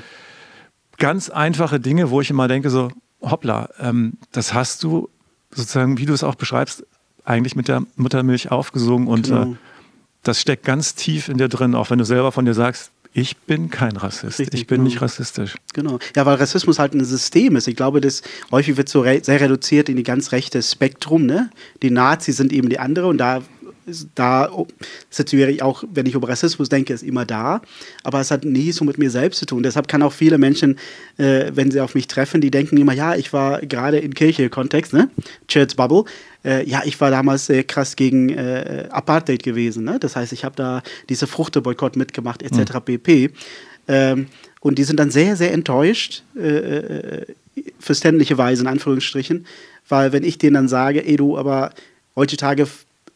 ganz einfache Dinge, wo ich immer denke, so, hoppla, ähm, das hast du sozusagen, wie du es auch beschreibst, eigentlich mit der Muttermilch aufgesungen und genau. äh, das steckt ganz tief in dir drin, auch wenn du selber von dir sagst, ich bin kein Rassist. Richtig, ich bin genau. nicht rassistisch. Genau. Ja, weil Rassismus halt ein System ist. Ich glaube, das häufig wird so re sehr reduziert in die ganz rechte Spektrum. Ne? Die Nazis sind eben die andere und da da situiere ich auch, wenn ich über Rassismus denke, ist immer da. Aber es hat nie so mit mir selbst zu tun. Deshalb kann auch viele Menschen, äh, wenn sie auf mich treffen, die denken immer, ja, ich war gerade in Kirche-Kontext, ne? Church Bubble. Äh, ja, ich war damals sehr krass gegen äh, Apartheid gewesen. Ne? Das heißt, ich habe da diese Fruchteboykott mitgemacht, etc. Mhm. pp. Ähm, und die sind dann sehr, sehr enttäuscht, äh, äh verständlicherweise in Anführungsstrichen, weil wenn ich denen dann sage, ey du, aber heutzutage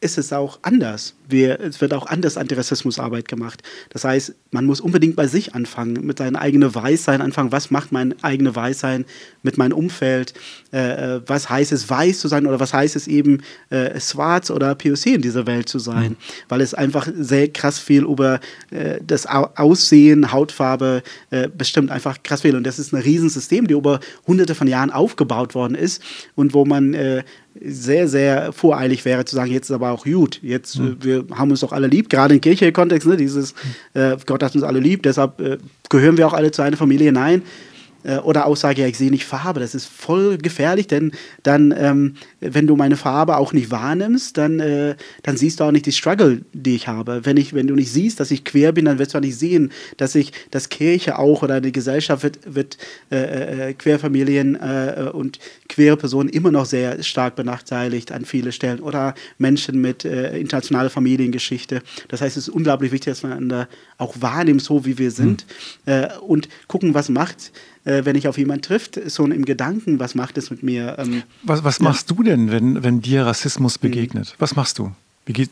ist es auch anders. Wir, es wird auch anders Antirassismusarbeit gemacht. Das heißt, man muss unbedingt bei sich anfangen, mit seinem eigenen Weißsein anfangen. Was macht mein eigenes Weißsein mit meinem Umfeld? Äh, äh, was heißt es, weiß zu sein oder was heißt es eben, äh, schwarz oder POC in dieser Welt zu sein? Mhm. Weil es einfach sehr krass viel über äh, das Aussehen, Hautfarbe äh, bestimmt einfach krass viel. Und das ist ein Riesensystem, die über hunderte von Jahren aufgebaut worden ist und wo man äh, sehr, sehr voreilig wäre zu sagen, jetzt ist aber auch gut, jetzt mhm. wir haben uns doch alle lieb, gerade im kirchlichen Kontext, ne, dieses äh, Gott hat uns alle lieb, deshalb äh, gehören wir auch alle zu einer Familie. Nein, äh, oder Aussage, ja, ich sehe nicht Farbe. Das ist voll gefährlich, denn dann, ähm, wenn du meine Farbe auch nicht wahrnimmst, dann, äh, dann siehst du auch nicht die Struggle, die ich habe. Wenn, ich, wenn du nicht siehst, dass ich quer bin, dann wirst du auch nicht sehen, dass ich, dass Kirche auch oder eine Gesellschaft wird, wird äh, äh Querfamilien äh, und queere Personen immer noch sehr stark benachteiligt an vielen Stellen oder Menschen mit äh, internationaler Familiengeschichte. Das heißt, es ist unglaublich wichtig, dass man auch wahrnimmt, so wie wir sind mhm. und gucken, was macht äh, wenn ich auf jemanden trifft, so im Gedanken, was macht es mit mir? Ähm, was was ja. machst du denn, wenn, wenn dir Rassismus hm. begegnet? Mhm. Was machst du? Wie geht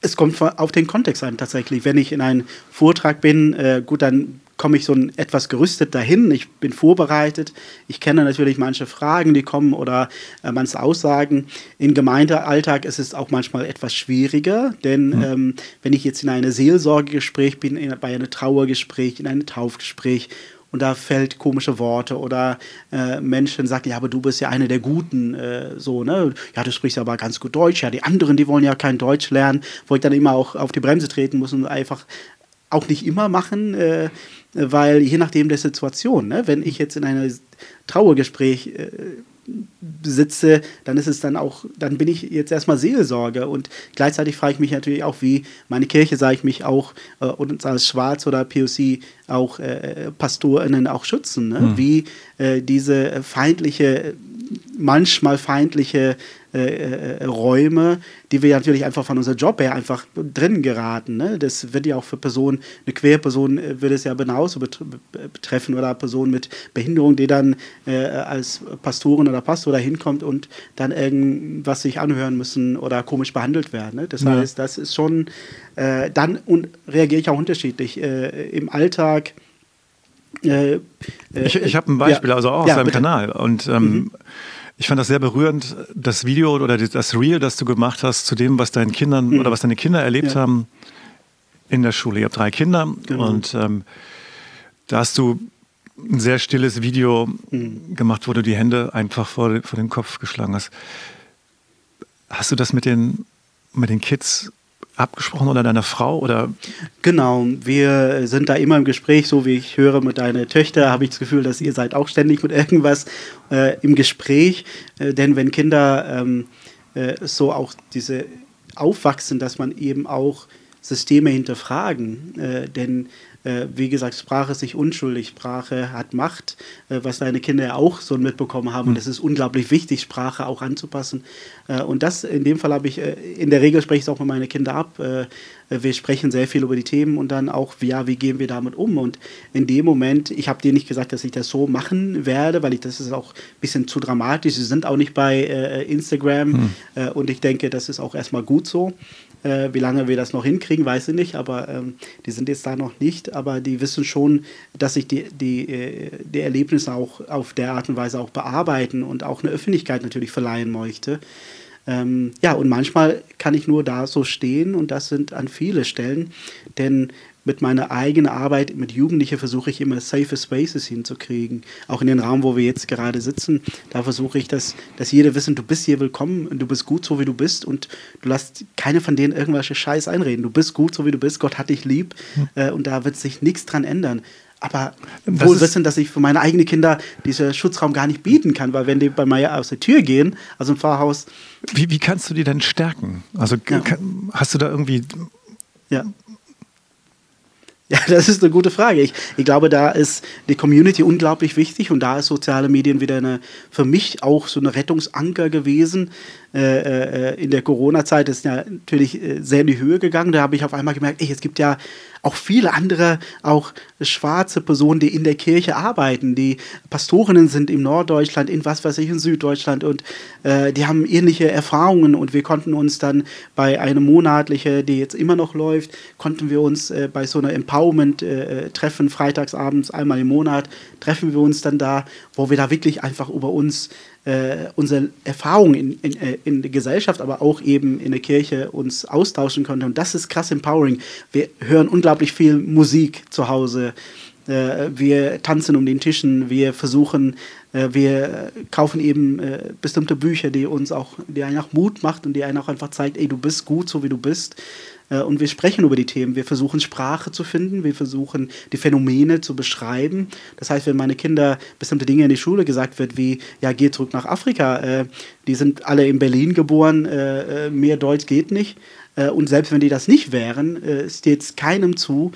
es kommt auf den Kontext an tatsächlich. Wenn ich in einem Vortrag bin, äh, gut, dann komme ich so ein, etwas gerüstet dahin. Ich bin vorbereitet. Ich kenne natürlich manche Fragen, die kommen oder äh, manche Aussagen. Im Gemeindealltag ist es auch manchmal etwas schwieriger, denn mhm. ähm, wenn ich jetzt in einem Seelsorgegespräch bin, in, bei einem Trauergespräch, in einem Taufgespräch und da fällt komische Worte oder äh, Menschen sagen, ja, aber du bist ja eine der Guten, äh, so, ne? Ja, du sprichst aber ganz gut Deutsch. Ja, die anderen, die wollen ja kein Deutsch lernen, wo ich dann immer auch auf die Bremse treten muss und einfach auch nicht immer machen, äh, weil je nachdem der Situation, ne? wenn ich jetzt in einem Trauergespräch äh, sitze, dann ist es dann auch, dann bin ich jetzt erstmal Seelsorge und gleichzeitig frage ich mich natürlich auch, wie meine Kirche, sage ich mich auch, äh, uns als Schwarz oder POC auch äh, PastorInnen auch schützen, ne? Mhm. wie äh, diese feindliche, manchmal feindliche äh, äh, Räume, die wir natürlich einfach von unserem Job her einfach drin geraten. Ne? Das wird ja auch für Personen, eine Querperson äh, würde es ja genauso betreffen oder Personen mit Behinderung, die dann äh, als Pastorin oder Pastor da hinkommt und dann irgendwas sich anhören müssen oder komisch behandelt werden. Ne? Das ja. heißt, das ist schon, äh, dann und reagiere ich auch unterschiedlich. Im Alltag ich, ich habe ein Beispiel, ja, also auch aus ja, deinem bitte. Kanal. Und ähm, mhm. Ich fand das sehr berührend, das Video oder das Reel, das du gemacht hast, zu dem, was deinen Kindern mhm. oder was deine Kinder erlebt ja. haben in der Schule. Ihr habt drei Kinder genau. und ähm, da hast du ein sehr stilles Video mhm. gemacht, wo du die Hände einfach vor, vor den Kopf geschlagen hast. Hast du das mit den, mit den Kids abgesprochen oder deiner Frau oder? Genau, wir sind da immer im Gespräch, so wie ich höre mit deiner Töchter, habe ich das Gefühl, dass ihr seid auch ständig mit irgendwas äh, im Gespräch, äh, denn wenn Kinder ähm, äh, so auch diese aufwachsen, dass man eben auch Systeme hinterfragen, äh, denn wie gesagt, Sprache ist nicht unschuldig, Sprache hat Macht, äh, was deine Kinder ja auch so mitbekommen haben. Und hm. es ist unglaublich wichtig, Sprache auch anzupassen. Äh, und das, in dem Fall habe ich, äh, in der Regel spreche ich es auch mit meinen Kindern ab. Äh, wir sprechen sehr viel über die Themen und dann auch, ja, wie gehen wir damit um? Und in dem Moment, ich habe dir nicht gesagt, dass ich das so machen werde, weil ich das ist auch ein bisschen zu dramatisch. Sie sind auch nicht bei äh, Instagram hm. äh, und ich denke, das ist auch erstmal gut so. Äh, wie lange wir das noch hinkriegen, weiß ich nicht, aber ähm, die sind jetzt da noch nicht. Aber die wissen schon, dass ich die, die, äh, die Erlebnisse auch auf der Art und Weise auch bearbeiten und auch eine Öffentlichkeit natürlich verleihen möchte. Ähm, ja, und manchmal kann ich nur da so stehen und das sind an viele Stellen, denn mit meiner eigenen Arbeit mit Jugendlichen versuche ich immer safe Spaces hinzukriegen. Auch in den Raum, wo wir jetzt gerade sitzen, da versuche ich, dass, dass jeder wissen, du bist hier willkommen und du bist gut so, wie du bist und du lässt keine von denen irgendwelche Scheiß einreden. Du bist gut so, wie du bist, Gott hat dich lieb hm. äh, und da wird sich nichts dran ändern. aber wohl wissen, dass ich für meine eigenen Kinder diesen Schutzraum gar nicht bieten kann, weil wenn die bei mir aus der Tür gehen, also im Pfarrhaus, Wie, wie kannst du die denn stärken? Also Ja. kann, hast du da irgendwie ja. Ja, das ist eine gute Frage. Ich, ich glaube, da ist die Community unglaublich wichtig und da ist soziale Medien wieder eine, für mich auch so eine Rettungsanker gewesen. Äh, äh, in der Corona-Zeit ist ja natürlich äh, sehr in die Höhe gegangen. Da habe ich auf einmal gemerkt, ey, es gibt ja auch viele andere, auch schwarze Personen, die in der Kirche arbeiten, die Pastorinnen sind in Norddeutschland, in was weiß ich, in Süddeutschland und äh, die haben ähnliche Erfahrungen und wir konnten uns dann bei einer monatliche, die jetzt immer noch läuft, konnten wir uns äh, bei so einer Empowerment-Treffen freitagsabends einmal im Monat, treffen wir uns dann da, wo wir da wirklich einfach über uns äh, unsere Erfahrungen in, in, äh, in der Gesellschaft, aber auch eben in der Kirche uns austauschen konnten. Und das ist krass empowering. Wir hören unglaublich viel Musik zu Hause. Äh, wir tanzen um den Tischen, wir versuchen, äh, wir kaufen eben äh, bestimmte Bücher, die uns auch, die einen auch Mut macht und die einen auch einfach zeigt, ey, du bist gut, so wie du bist. Äh, Und wir sprechen über die Themen. Wir versuchen Sprache zu finden. Wir versuchen die Phänomene zu beschreiben. Das heißt, wenn meine Kinder bestimmte Dinge in die Schule gesagt wird, wie ja geh zurück nach Afrika, äh, die sind alle in Berlin geboren, äh, äh, mehr Deutsch geht nicht. Äh, Und selbst wenn die das nicht wären, steht es keinem zu,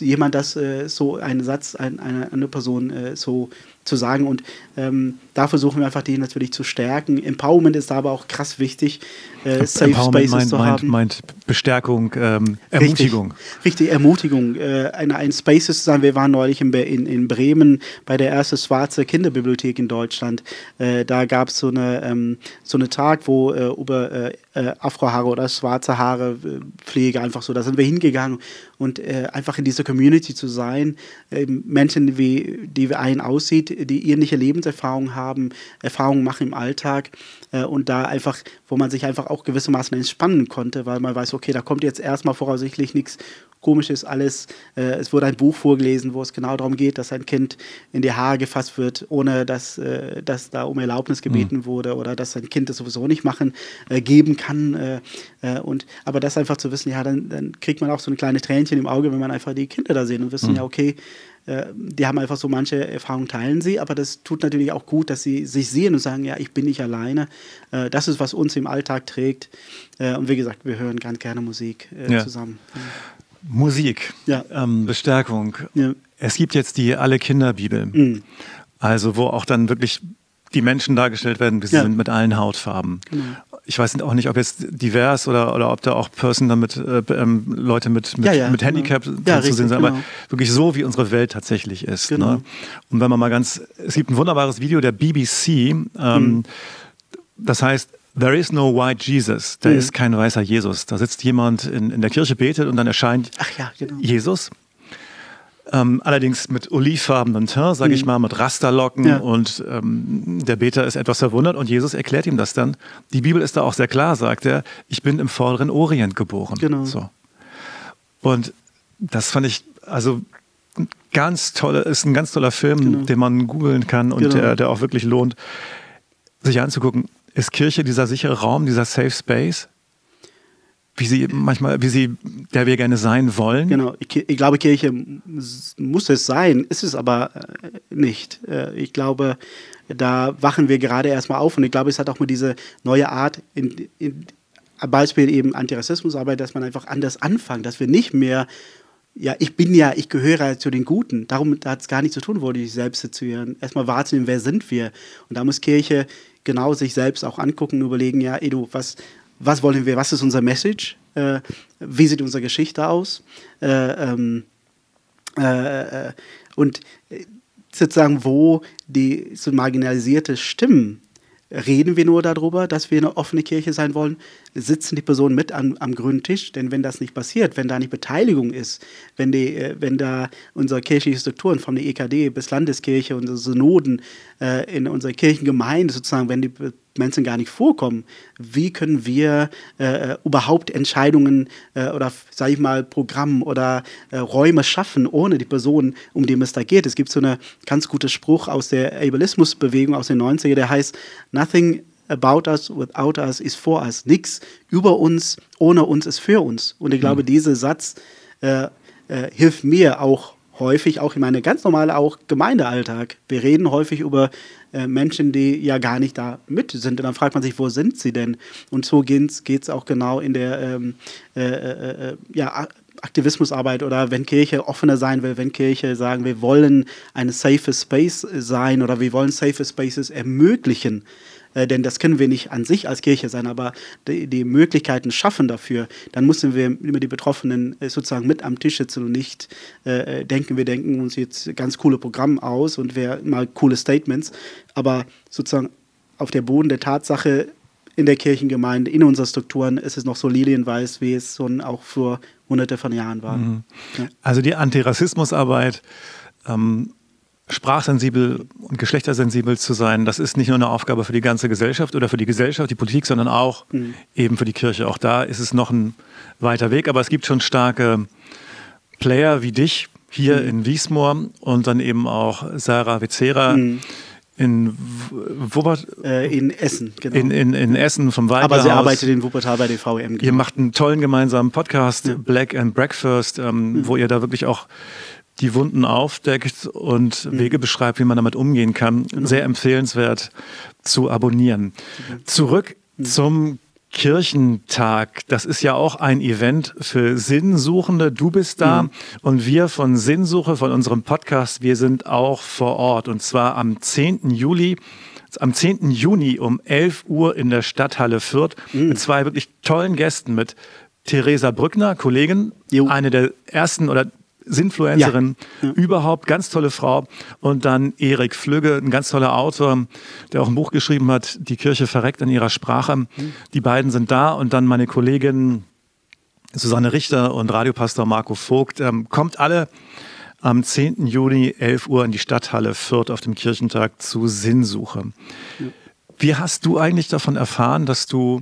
jemand das so einen Satz, ein, eine, eine Person so zu sagen. Und ähm, da versuchen wir einfach die natürlich zu stärken. Empowerment ist da aber auch krass wichtig, äh, Safe Empowerment Spaces meint, zu meint, haben. meint Bestärkung, ähm, Ermutigung. Richtig, richtig Ermutigung. Äh, eine, ein Spaces zu sein. Wir waren neulich in, in, in Bremen bei der ersten schwarze Kinderbibliothek in Deutschland. Äh, da gab es so eine ähm, so eine Tag, wo äh, über äh, äh, Afrohaare oder schwarze Haare äh, Pflege einfach so. Da sind wir hingegangen und äh, einfach in dieser Community zu sein, Menschen wie die wie einen aussieht, die ähnliche Lebenserfahrungen haben, Erfahrungen machen im Alltag äh, und da einfach, wo man sich einfach auch gewissermaßen entspannen konnte, weil man weiß, okay, da kommt jetzt erstmal voraussichtlich nichts Komisches, alles. Äh, es wurde ein Buch vorgelesen, wo es genau darum geht, dass ein Kind in die Haare gefasst wird, ohne dass, äh, dass da um Erlaubnis gebeten wurde oder dass ein Kind das sowieso nicht machen, äh, geben kann. Äh, äh, und, aber das einfach zu wissen, ja, dann, dann kriegt man auch so ein kleines Tränchen im Auge, wenn man einfach die Kinder da sehen und wissen, ja, okay, äh, die haben einfach so manche Erfahrungen teilen sie, aber das tut natürlich auch gut, dass sie sich sehen und sagen, ja, ich bin nicht alleine. Äh, das ist, was uns im Alltag trägt. Äh, und wie gesagt, wir hören ganz gerne Musik äh, Ja. zusammen. Musik, Ja. ähm, Bestärkung. Ja. Es gibt jetzt die Alle Kinder Bibel, Mhm. also wo auch dann wirklich die Menschen dargestellt werden, wie sie sind mit allen Hautfarben. Genau. Ich weiß auch nicht, ob jetzt divers oder, oder ob da auch Person damit äh, ähm, Leute mit, mit, Ja, ja, mit genau. Handicap Ja, zu sehen richtig, sind, aber genau. wirklich so, wie unsere Welt tatsächlich ist. Genau. Ne? Und wenn man mal ganz, es gibt ein wunderbares Video der BBC, ähm, Mhm. Das heißt, There is no white Jesus. Da Mhm. ist kein weißer Jesus. Da sitzt jemand in, in der Kirche, betet und dann erscheint ja, genau. Jesus. Ähm, allerdings mit olivfarbenem Teint, sage ich mal, mit Rasterlocken Mhm. Ja. und ähm, der Beter ist etwas verwundert und Jesus erklärt ihm das dann. Die Bibel ist da auch sehr klar, sagt er, ich bin im vorderen Orient geboren. Genau. So. Und das fand ich, also ganz tolle, ist ein ganz toller Film, Genau. den man googeln kann und Genau. der, der auch wirklich lohnt, sich anzugucken. Ist Kirche dieser sichere Raum, dieser Safe Space? Wie sie manchmal, wie sie, der wir gerne sein wollen? Genau, ich, ich glaube, Kirche muss es sein, ist es aber äh, nicht. Äh, Ich glaube, da wachen wir gerade erstmal auf und ich glaube, es hat auch mit dieser neue Art, in, in, Beispiel eben Antirassismusarbeit, dass man einfach anders anfängt, dass wir nicht mehr, ja, ich bin ja, ich gehöre zu den Guten. Darum hat es gar nichts zu tun, wo sich selbst situieren. Erstmal wahrzunehmen, wer sind wir? Und da muss Kirche genau sich selbst auch angucken und überlegen, ja, Edu, was, was wollen wir, was ist unser Message? Äh, wie sieht unsere Geschichte aus? Äh, ähm, äh, äh, und äh, sozusagen, wo die so marginalisierte Stimmen, reden wir nur darüber, dass wir eine offene Kirche sein wollen, sitzen die Personen mit am, am grünen Tisch, denn wenn das nicht passiert, wenn da nicht Beteiligung ist, wenn, die, äh, wenn da unsere kirchlichen Strukturen von der EKD bis Landeskirche, unsere Synoden äh, in unserer Kirchengemeinde sozusagen, wenn die Menschen gar nicht vorkommen, wie können wir äh, überhaupt Entscheidungen äh, oder, sage ich mal, Programm oder äh, Räume schaffen, ohne die Person, um die es da geht. Es gibt so einen ganz guten Spruch aus der Ableismusbewegung aus den 90er, der heißt, Nothing about us without us is for us. Nichts über uns, ohne uns ist für uns. Und ich glaube, dieser Satz äh, äh, hilft mir auch häufig auch in meinem ganz normalen auch Gemeindealltag. Wir reden häufig über äh, Menschen, die ja gar nicht da mit sind. Und dann fragt man sich, wo sind sie denn? Und so geht es auch genau in der ähm, äh, äh, äh ja, Aktivismusarbeit oder wenn Kirche offener sein will, wenn Kirche sagen, wir wollen eine safe Space sein oder wir wollen safe Spaces ermöglichen, äh, denn das können wir nicht an sich als Kirche sein, aber die, die, Möglichkeiten schaffen dafür, dann müssen wir immer die Betroffenen äh, sozusagen mit am Tisch sitzen und nicht äh, äh, denken, wir denken uns jetzt ganz coole Programme aus und wir mal coole Statements, aber sozusagen auf der Boden der Tatsache in der Kirchengemeinde, in unseren Strukturen ist es noch so lilienweiß, wie es schon auch vor hunderte von Jahren war. Mhm. Ja. Also die Antirassismusarbeit ähm, sprachsensibel und geschlechtersensibel zu sein, das ist nicht nur eine Aufgabe für die ganze Gesellschaft oder für die Gesellschaft, die Politik, sondern auch mhm. eben für die Kirche. Auch da ist es noch ein weiter Weg, aber es gibt schon starke Player wie dich hier mhm. in Wiesmoor und dann eben auch Sarah Vizera. Mhm. In, Wuppert, äh, in Essen, genau. In, in, in Essen vom Weiblerhaus. Aber sie arbeitet in Wuppertal bei der VM. Genau. Ihr macht einen tollen gemeinsamen Podcast. Black and Breakfast, ähm, mhm. wo ihr da wirklich auch die Wunden aufdeckt und mhm. Wege beschreibt, wie man damit umgehen kann. Genau. Sehr empfehlenswert zu abonnieren. Mhm. Zurück mhm. zum Kirchentag, das ist ja auch ein Event für Sinnsuchende. Du bist da mhm. und wir von Sinnsuche, von unserem Podcast, wir sind auch vor Ort und zwar am 10. Juli am 10. Juni um 11 Uhr in der Stadthalle Fürth mhm. mit zwei wirklich tollen Gästen, mit Theresa Brückner, Kollegin, jo. eine der ersten oder Sinfluencerin ja. ja. überhaupt, ganz tolle Frau. Und dann Erik Flügge, ein ganz toller Autor, der auch ein Buch geschrieben hat, Die Kirche verreckt in ihrer Sprache. Mhm. Die beiden sind da und dann meine Kollegin Susanne Richter und Radiopastor Marco Vogt. Ähm, kommt alle am 10. Juni, 11 Uhr in die Stadthalle Fürth auf dem Kirchentag zu Sinnsuche. Ja. Wie hast du eigentlich davon erfahren, dass du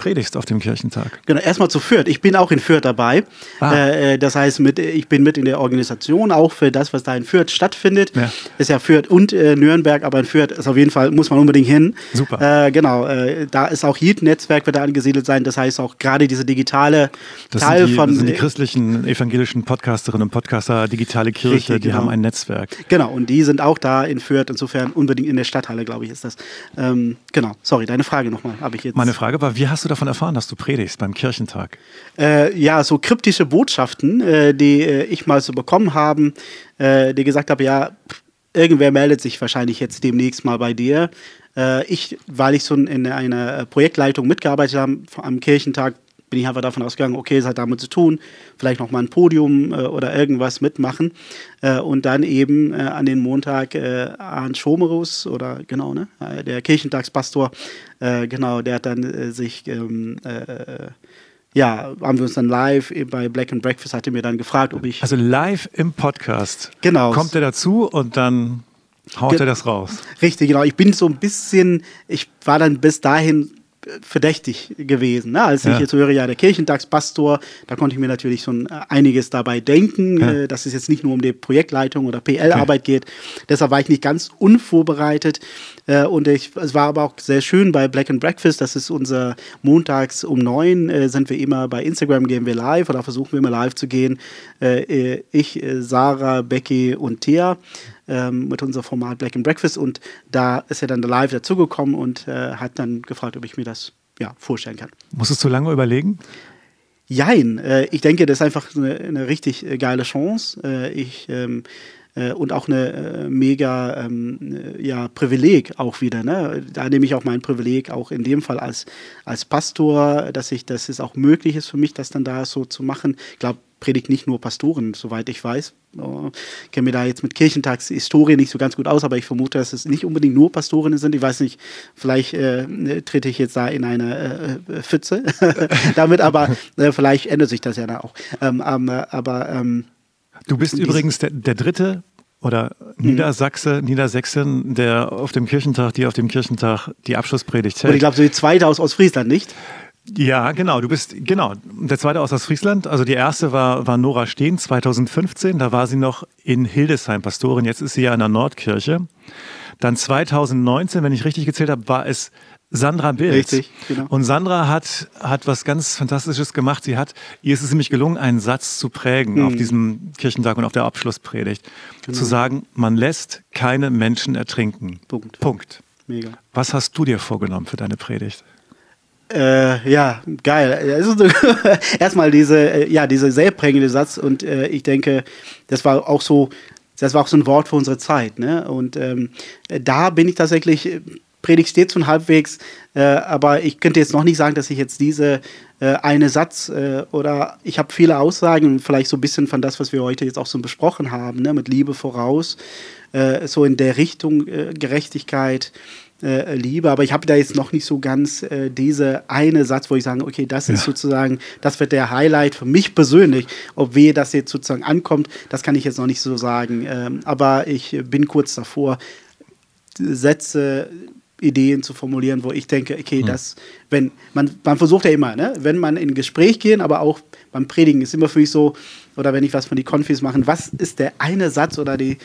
predigst auf dem Kirchentag. Genau, erstmal zu Fürth. Ich bin auch in Fürth dabei. Ah. Äh, äh, das heißt, mit, ich bin mit in der Organisation auch für das, was da in Fürth stattfindet. Ja. Ist ja Fürth und äh, Nürnberg, aber in Fürth ist auf jeden Fall, muss man unbedingt hin. Super. Äh, genau, äh, da ist auch Heat-Netzwerk wird da angesiedelt sein. Das heißt auch gerade diese digitale das Teil die, von. Das sind die christlichen evangelischen Podcasterinnen und Podcaster, digitale Kirche, richtig, die genau. haben ein Netzwerk. Genau, und die sind auch da in Fürth. Insofern unbedingt in der Stadthalle, glaube ich, ist das. Ähm, genau, sorry, deine Frage nochmal habe ich jetzt. Meine Frage war, wie hast du davon erfahren, dass du predigst beim Kirchentag? Äh, ja, so kryptische Botschaften, äh, die äh, ich mal so bekommen habe, äh, die gesagt habe, ja, irgendwer meldet sich wahrscheinlich jetzt demnächst mal bei dir. Äh, ich, weil ich so in einer Projektleitung mitgearbeitet habe am Kirchentag, bin ich einfach davon ausgegangen, okay, es hat damit zu tun, vielleicht noch mal ein Podium äh, oder irgendwas mitmachen äh, und dann eben äh, an den Montag äh, Arndt Schomerus oder genau, ne, äh, der Kirchentagspastor, äh, genau, der hat dann äh, sich ähm, ja, haben wir uns dann live bei Black and Breakfast, hatte mir dann gefragt, ob ich. Also live im Podcast. Genau. Kommt er dazu und dann haut er das raus. Richtig, genau. Ich bin so ein bisschen, ich war dann bis dahin verdächtig gewesen. Ne? Als ja. ich jetzt höre, ja, der Kirchentagspastor, da konnte ich mir natürlich schon äh, einiges dabei denken, ja. äh, dass es jetzt nicht nur um die Projektleitung oder PL-Arbeit okay. geht. Deshalb war ich nicht ganz unvorbereitet. Äh, und ich, es war aber auch sehr schön bei Black and Breakfast, das ist unser montags um neun, sind wir immer bei Instagram, gehen wir live oder versuchen wir immer live zu gehen. Ich, Sarah, Becky und Thea ähm, mit unserem Format Black and Breakfast und da ist er dann live dazugekommen und äh, hat dann gefragt, ob ich mir das ja, vorstellen kann. Musstest du lange überlegen? Jein, äh, ich denke, das ist einfach eine, eine richtig äh, geile Chance. Äh, ich ähm, äh, und auch eine mega ähm, ja, Privileg auch wieder. Ne? Da nehme ich auch mein Privileg auch in dem Fall als, als Pastor, dass ich, dass es auch möglich ist für mich, das dann da so zu machen. Ich glaube, predigt nicht nur Pastoren, soweit ich weiß. Ich kenne mir da jetzt mit Kirchentagshistorie nicht so ganz gut aus, aber ich vermute, dass es nicht unbedingt nur Pastorinnen sind. Ich weiß nicht, vielleicht äh, trete ich jetzt da in eine äh, Pfütze damit, aber äh, vielleicht ändert sich das ja da auch. Ähm, aber ähm, Du bist übrigens der, der dritte oder mhm. Niedersachse, Niedersächsin, der auf dem Kirchentag, die auf dem Kirchentag die Abschlusspredigt hält. Und ich glaube, so die zweite aus Ostfriesland, nicht? Ja, genau. Du bist, genau. Der zweite aus Ostfriesland. Also die erste war, war Nora Steen 2015. Da war sie noch in Hildesheim Pastorin. Jetzt ist sie ja in der Nordkirche. Dann 2019, wenn ich richtig gezählt habe, war es Sandra Bilz. Richtig, genau. Und Sandra hat, hat was ganz Fantastisches gemacht. Sie hat, ihr ist es nämlich gelungen, einen Satz zu prägen Mhm. auf diesem Kirchentag und auf der Abschlusspredigt. Genau. Zu sagen, man lässt keine Menschen ertrinken. Punkt. Punkt. Mega. Was hast du dir vorgenommen für deine Predigt? Äh, ja, geil. Erstmal diese, äh, ja, dieser sehr prägende Satz und äh, ich denke, das war auch so, das war auch so ein Wort für unsere Zeit. Ne? Und ähm, äh, da bin ich tatsächlich, äh, Predigt steht schon halbwegs, äh, aber ich könnte jetzt noch nicht sagen, dass ich jetzt diese äh, eine Satz oder ich habe viele Aussagen, vielleicht so ein bisschen von das, was wir heute jetzt auch so besprochen haben, ne? mit Liebe voraus, so in der Richtung Gerechtigkeit, äh, Liebe, aber ich habe da jetzt noch nicht so ganz äh, diese eine Satz, wo ich sage, okay, das ist Ja. sozusagen, das wird der Highlight für mich persönlich. Ob wehe das jetzt sozusagen ankommt, das kann ich jetzt noch nicht so sagen. Ähm, aber ich bin kurz davor, Sätze, Ideen zu formulieren, wo ich denke, okay, das, wenn, man, man versucht ja immer, ne, wenn man in Gespräch gehen, aber auch beim Predigen ist immer für mich so, oder wenn ich was von die Konfis machen, was ist der eine Satz oder die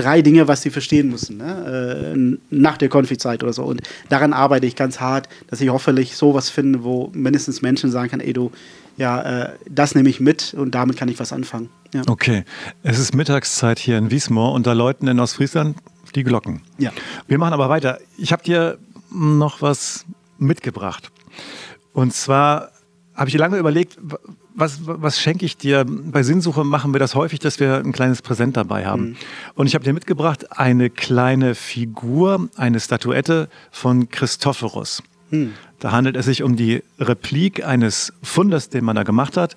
drei Dinge, was sie verstehen müssen, ne? äh, nach der Konfizeit oder so. Und daran arbeite ich ganz hart, dass ich hoffentlich sowas finde, wo mindestens Menschen sagen kann, ey du, ja, äh, das nehme ich mit und damit kann ich was anfangen. Ja. Okay, es ist Mittagszeit hier in Wiesmoor und da läuten in Ostfriesland die Glocken. Ja. Wir machen aber weiter. Ich habe dir noch was mitgebracht. Und zwar habe ich lange überlegt, was, was schenke ich dir? Bei Sinnsuche machen wir das häufig, dass wir ein kleines Präsent dabei haben. Und ich habe dir mitgebracht eine kleine Figur, eine Statuette von Christophorus. Da handelt es sich um die Replik eines Fundes, den man da gemacht hat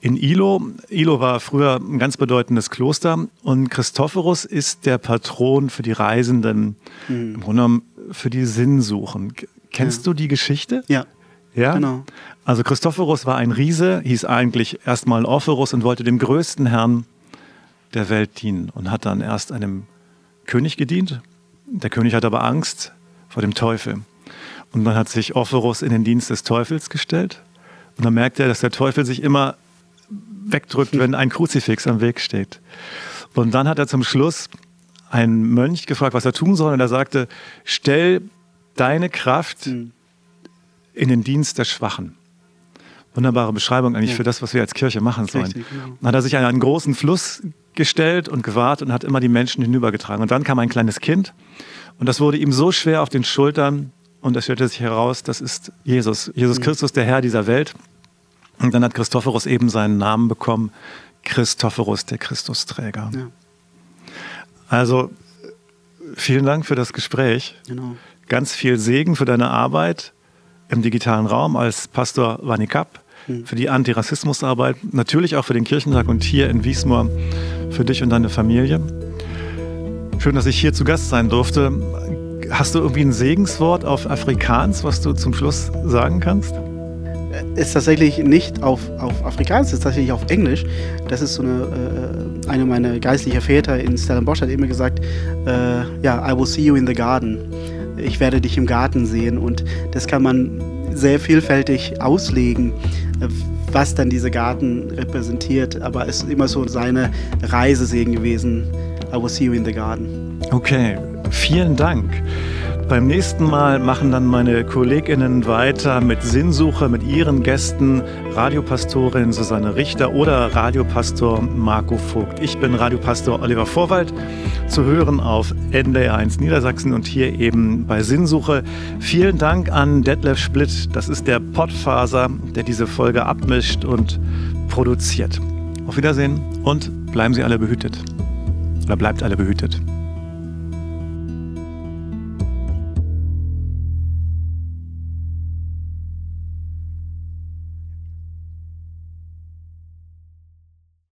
in Ilo. Ilo war früher ein ganz bedeutendes Kloster und Christophorus ist der Patron für die Reisenden, im Grunde genommen für die Sinnsuchen. Kennst du die Geschichte? Ja. Ja, Genau. Also Christophorus war ein Riese, hieß eigentlich erstmal Orpheus und wollte dem größten Herrn der Welt dienen und hat dann erst einem König gedient. Der König hat aber Angst vor dem Teufel. Und dann hat sich Orpheus in den Dienst des Teufels gestellt. Und dann merkt er, dass der Teufel sich immer wegdrückt, wenn ein Kruzifix am Weg steht. Und dann hat er zum Schluss einen Mönch gefragt, was er tun soll. Und er sagte, stell deine Kraft in den Dienst der Schwachen. Wunderbare Beschreibung eigentlich Ja. für das, was wir als Kirche machen sollen. Richtig, genau. Dann hat er sich an einen großen Fluss gestellt und gewartet und hat immer die Menschen hinübergetragen. Und dann kam ein kleines Kind und das wurde ihm so schwer auf den Schultern und es stellte sich heraus, das ist Jesus, Jesus Christus, der Herr dieser Welt. Und dann hat Christophorus eben seinen Namen bekommen, Christophorus, der Christusträger. Ja. Also vielen Dank für das Gespräch. Genau. Ganz viel Segen für deine Arbeit im digitalen Raum als Pastor Vanikap, für die Antirassismusarbeit, natürlich auch für den Kirchentag und hier in Wiesmoor für dich und deine Familie. Schön, dass ich hier zu Gast sein durfte. Hast du irgendwie ein Segenswort auf Afrikaans, was du zum Schluss sagen kannst? ist tatsächlich nicht auf, auf Afrikaans, ist tatsächlich auf Englisch. Das ist so eine, äh, eine meiner geistlichen Väter in Stellenbosch hat immer gesagt, äh, ja, I will see you in the garden. Ich werde dich im Garten sehen und das kann man sehr vielfältig auslegen, was dann dieser Garten repräsentiert. Aber es ist immer so seine Reisesegen gewesen. I will see you in the garden. Okay, vielen Dank. Beim nächsten Mal machen dann meine KollegInnen weiter mit Sinnsuche mit ihren Gästen, Radiopastorin Susanne Richter oder Radiopastor Marco Vogt. Ich bin Radiopastor Oliver Vorwald, zu hören auf NDR1 Niedersachsen und hier eben bei Sinnsuche. Vielen Dank an Detlef Splitt, das ist der Podfaser, der diese Folge abmischt und produziert. Auf Wiedersehen und bleiben Sie alle behütet. Oder bleibt alle behütet.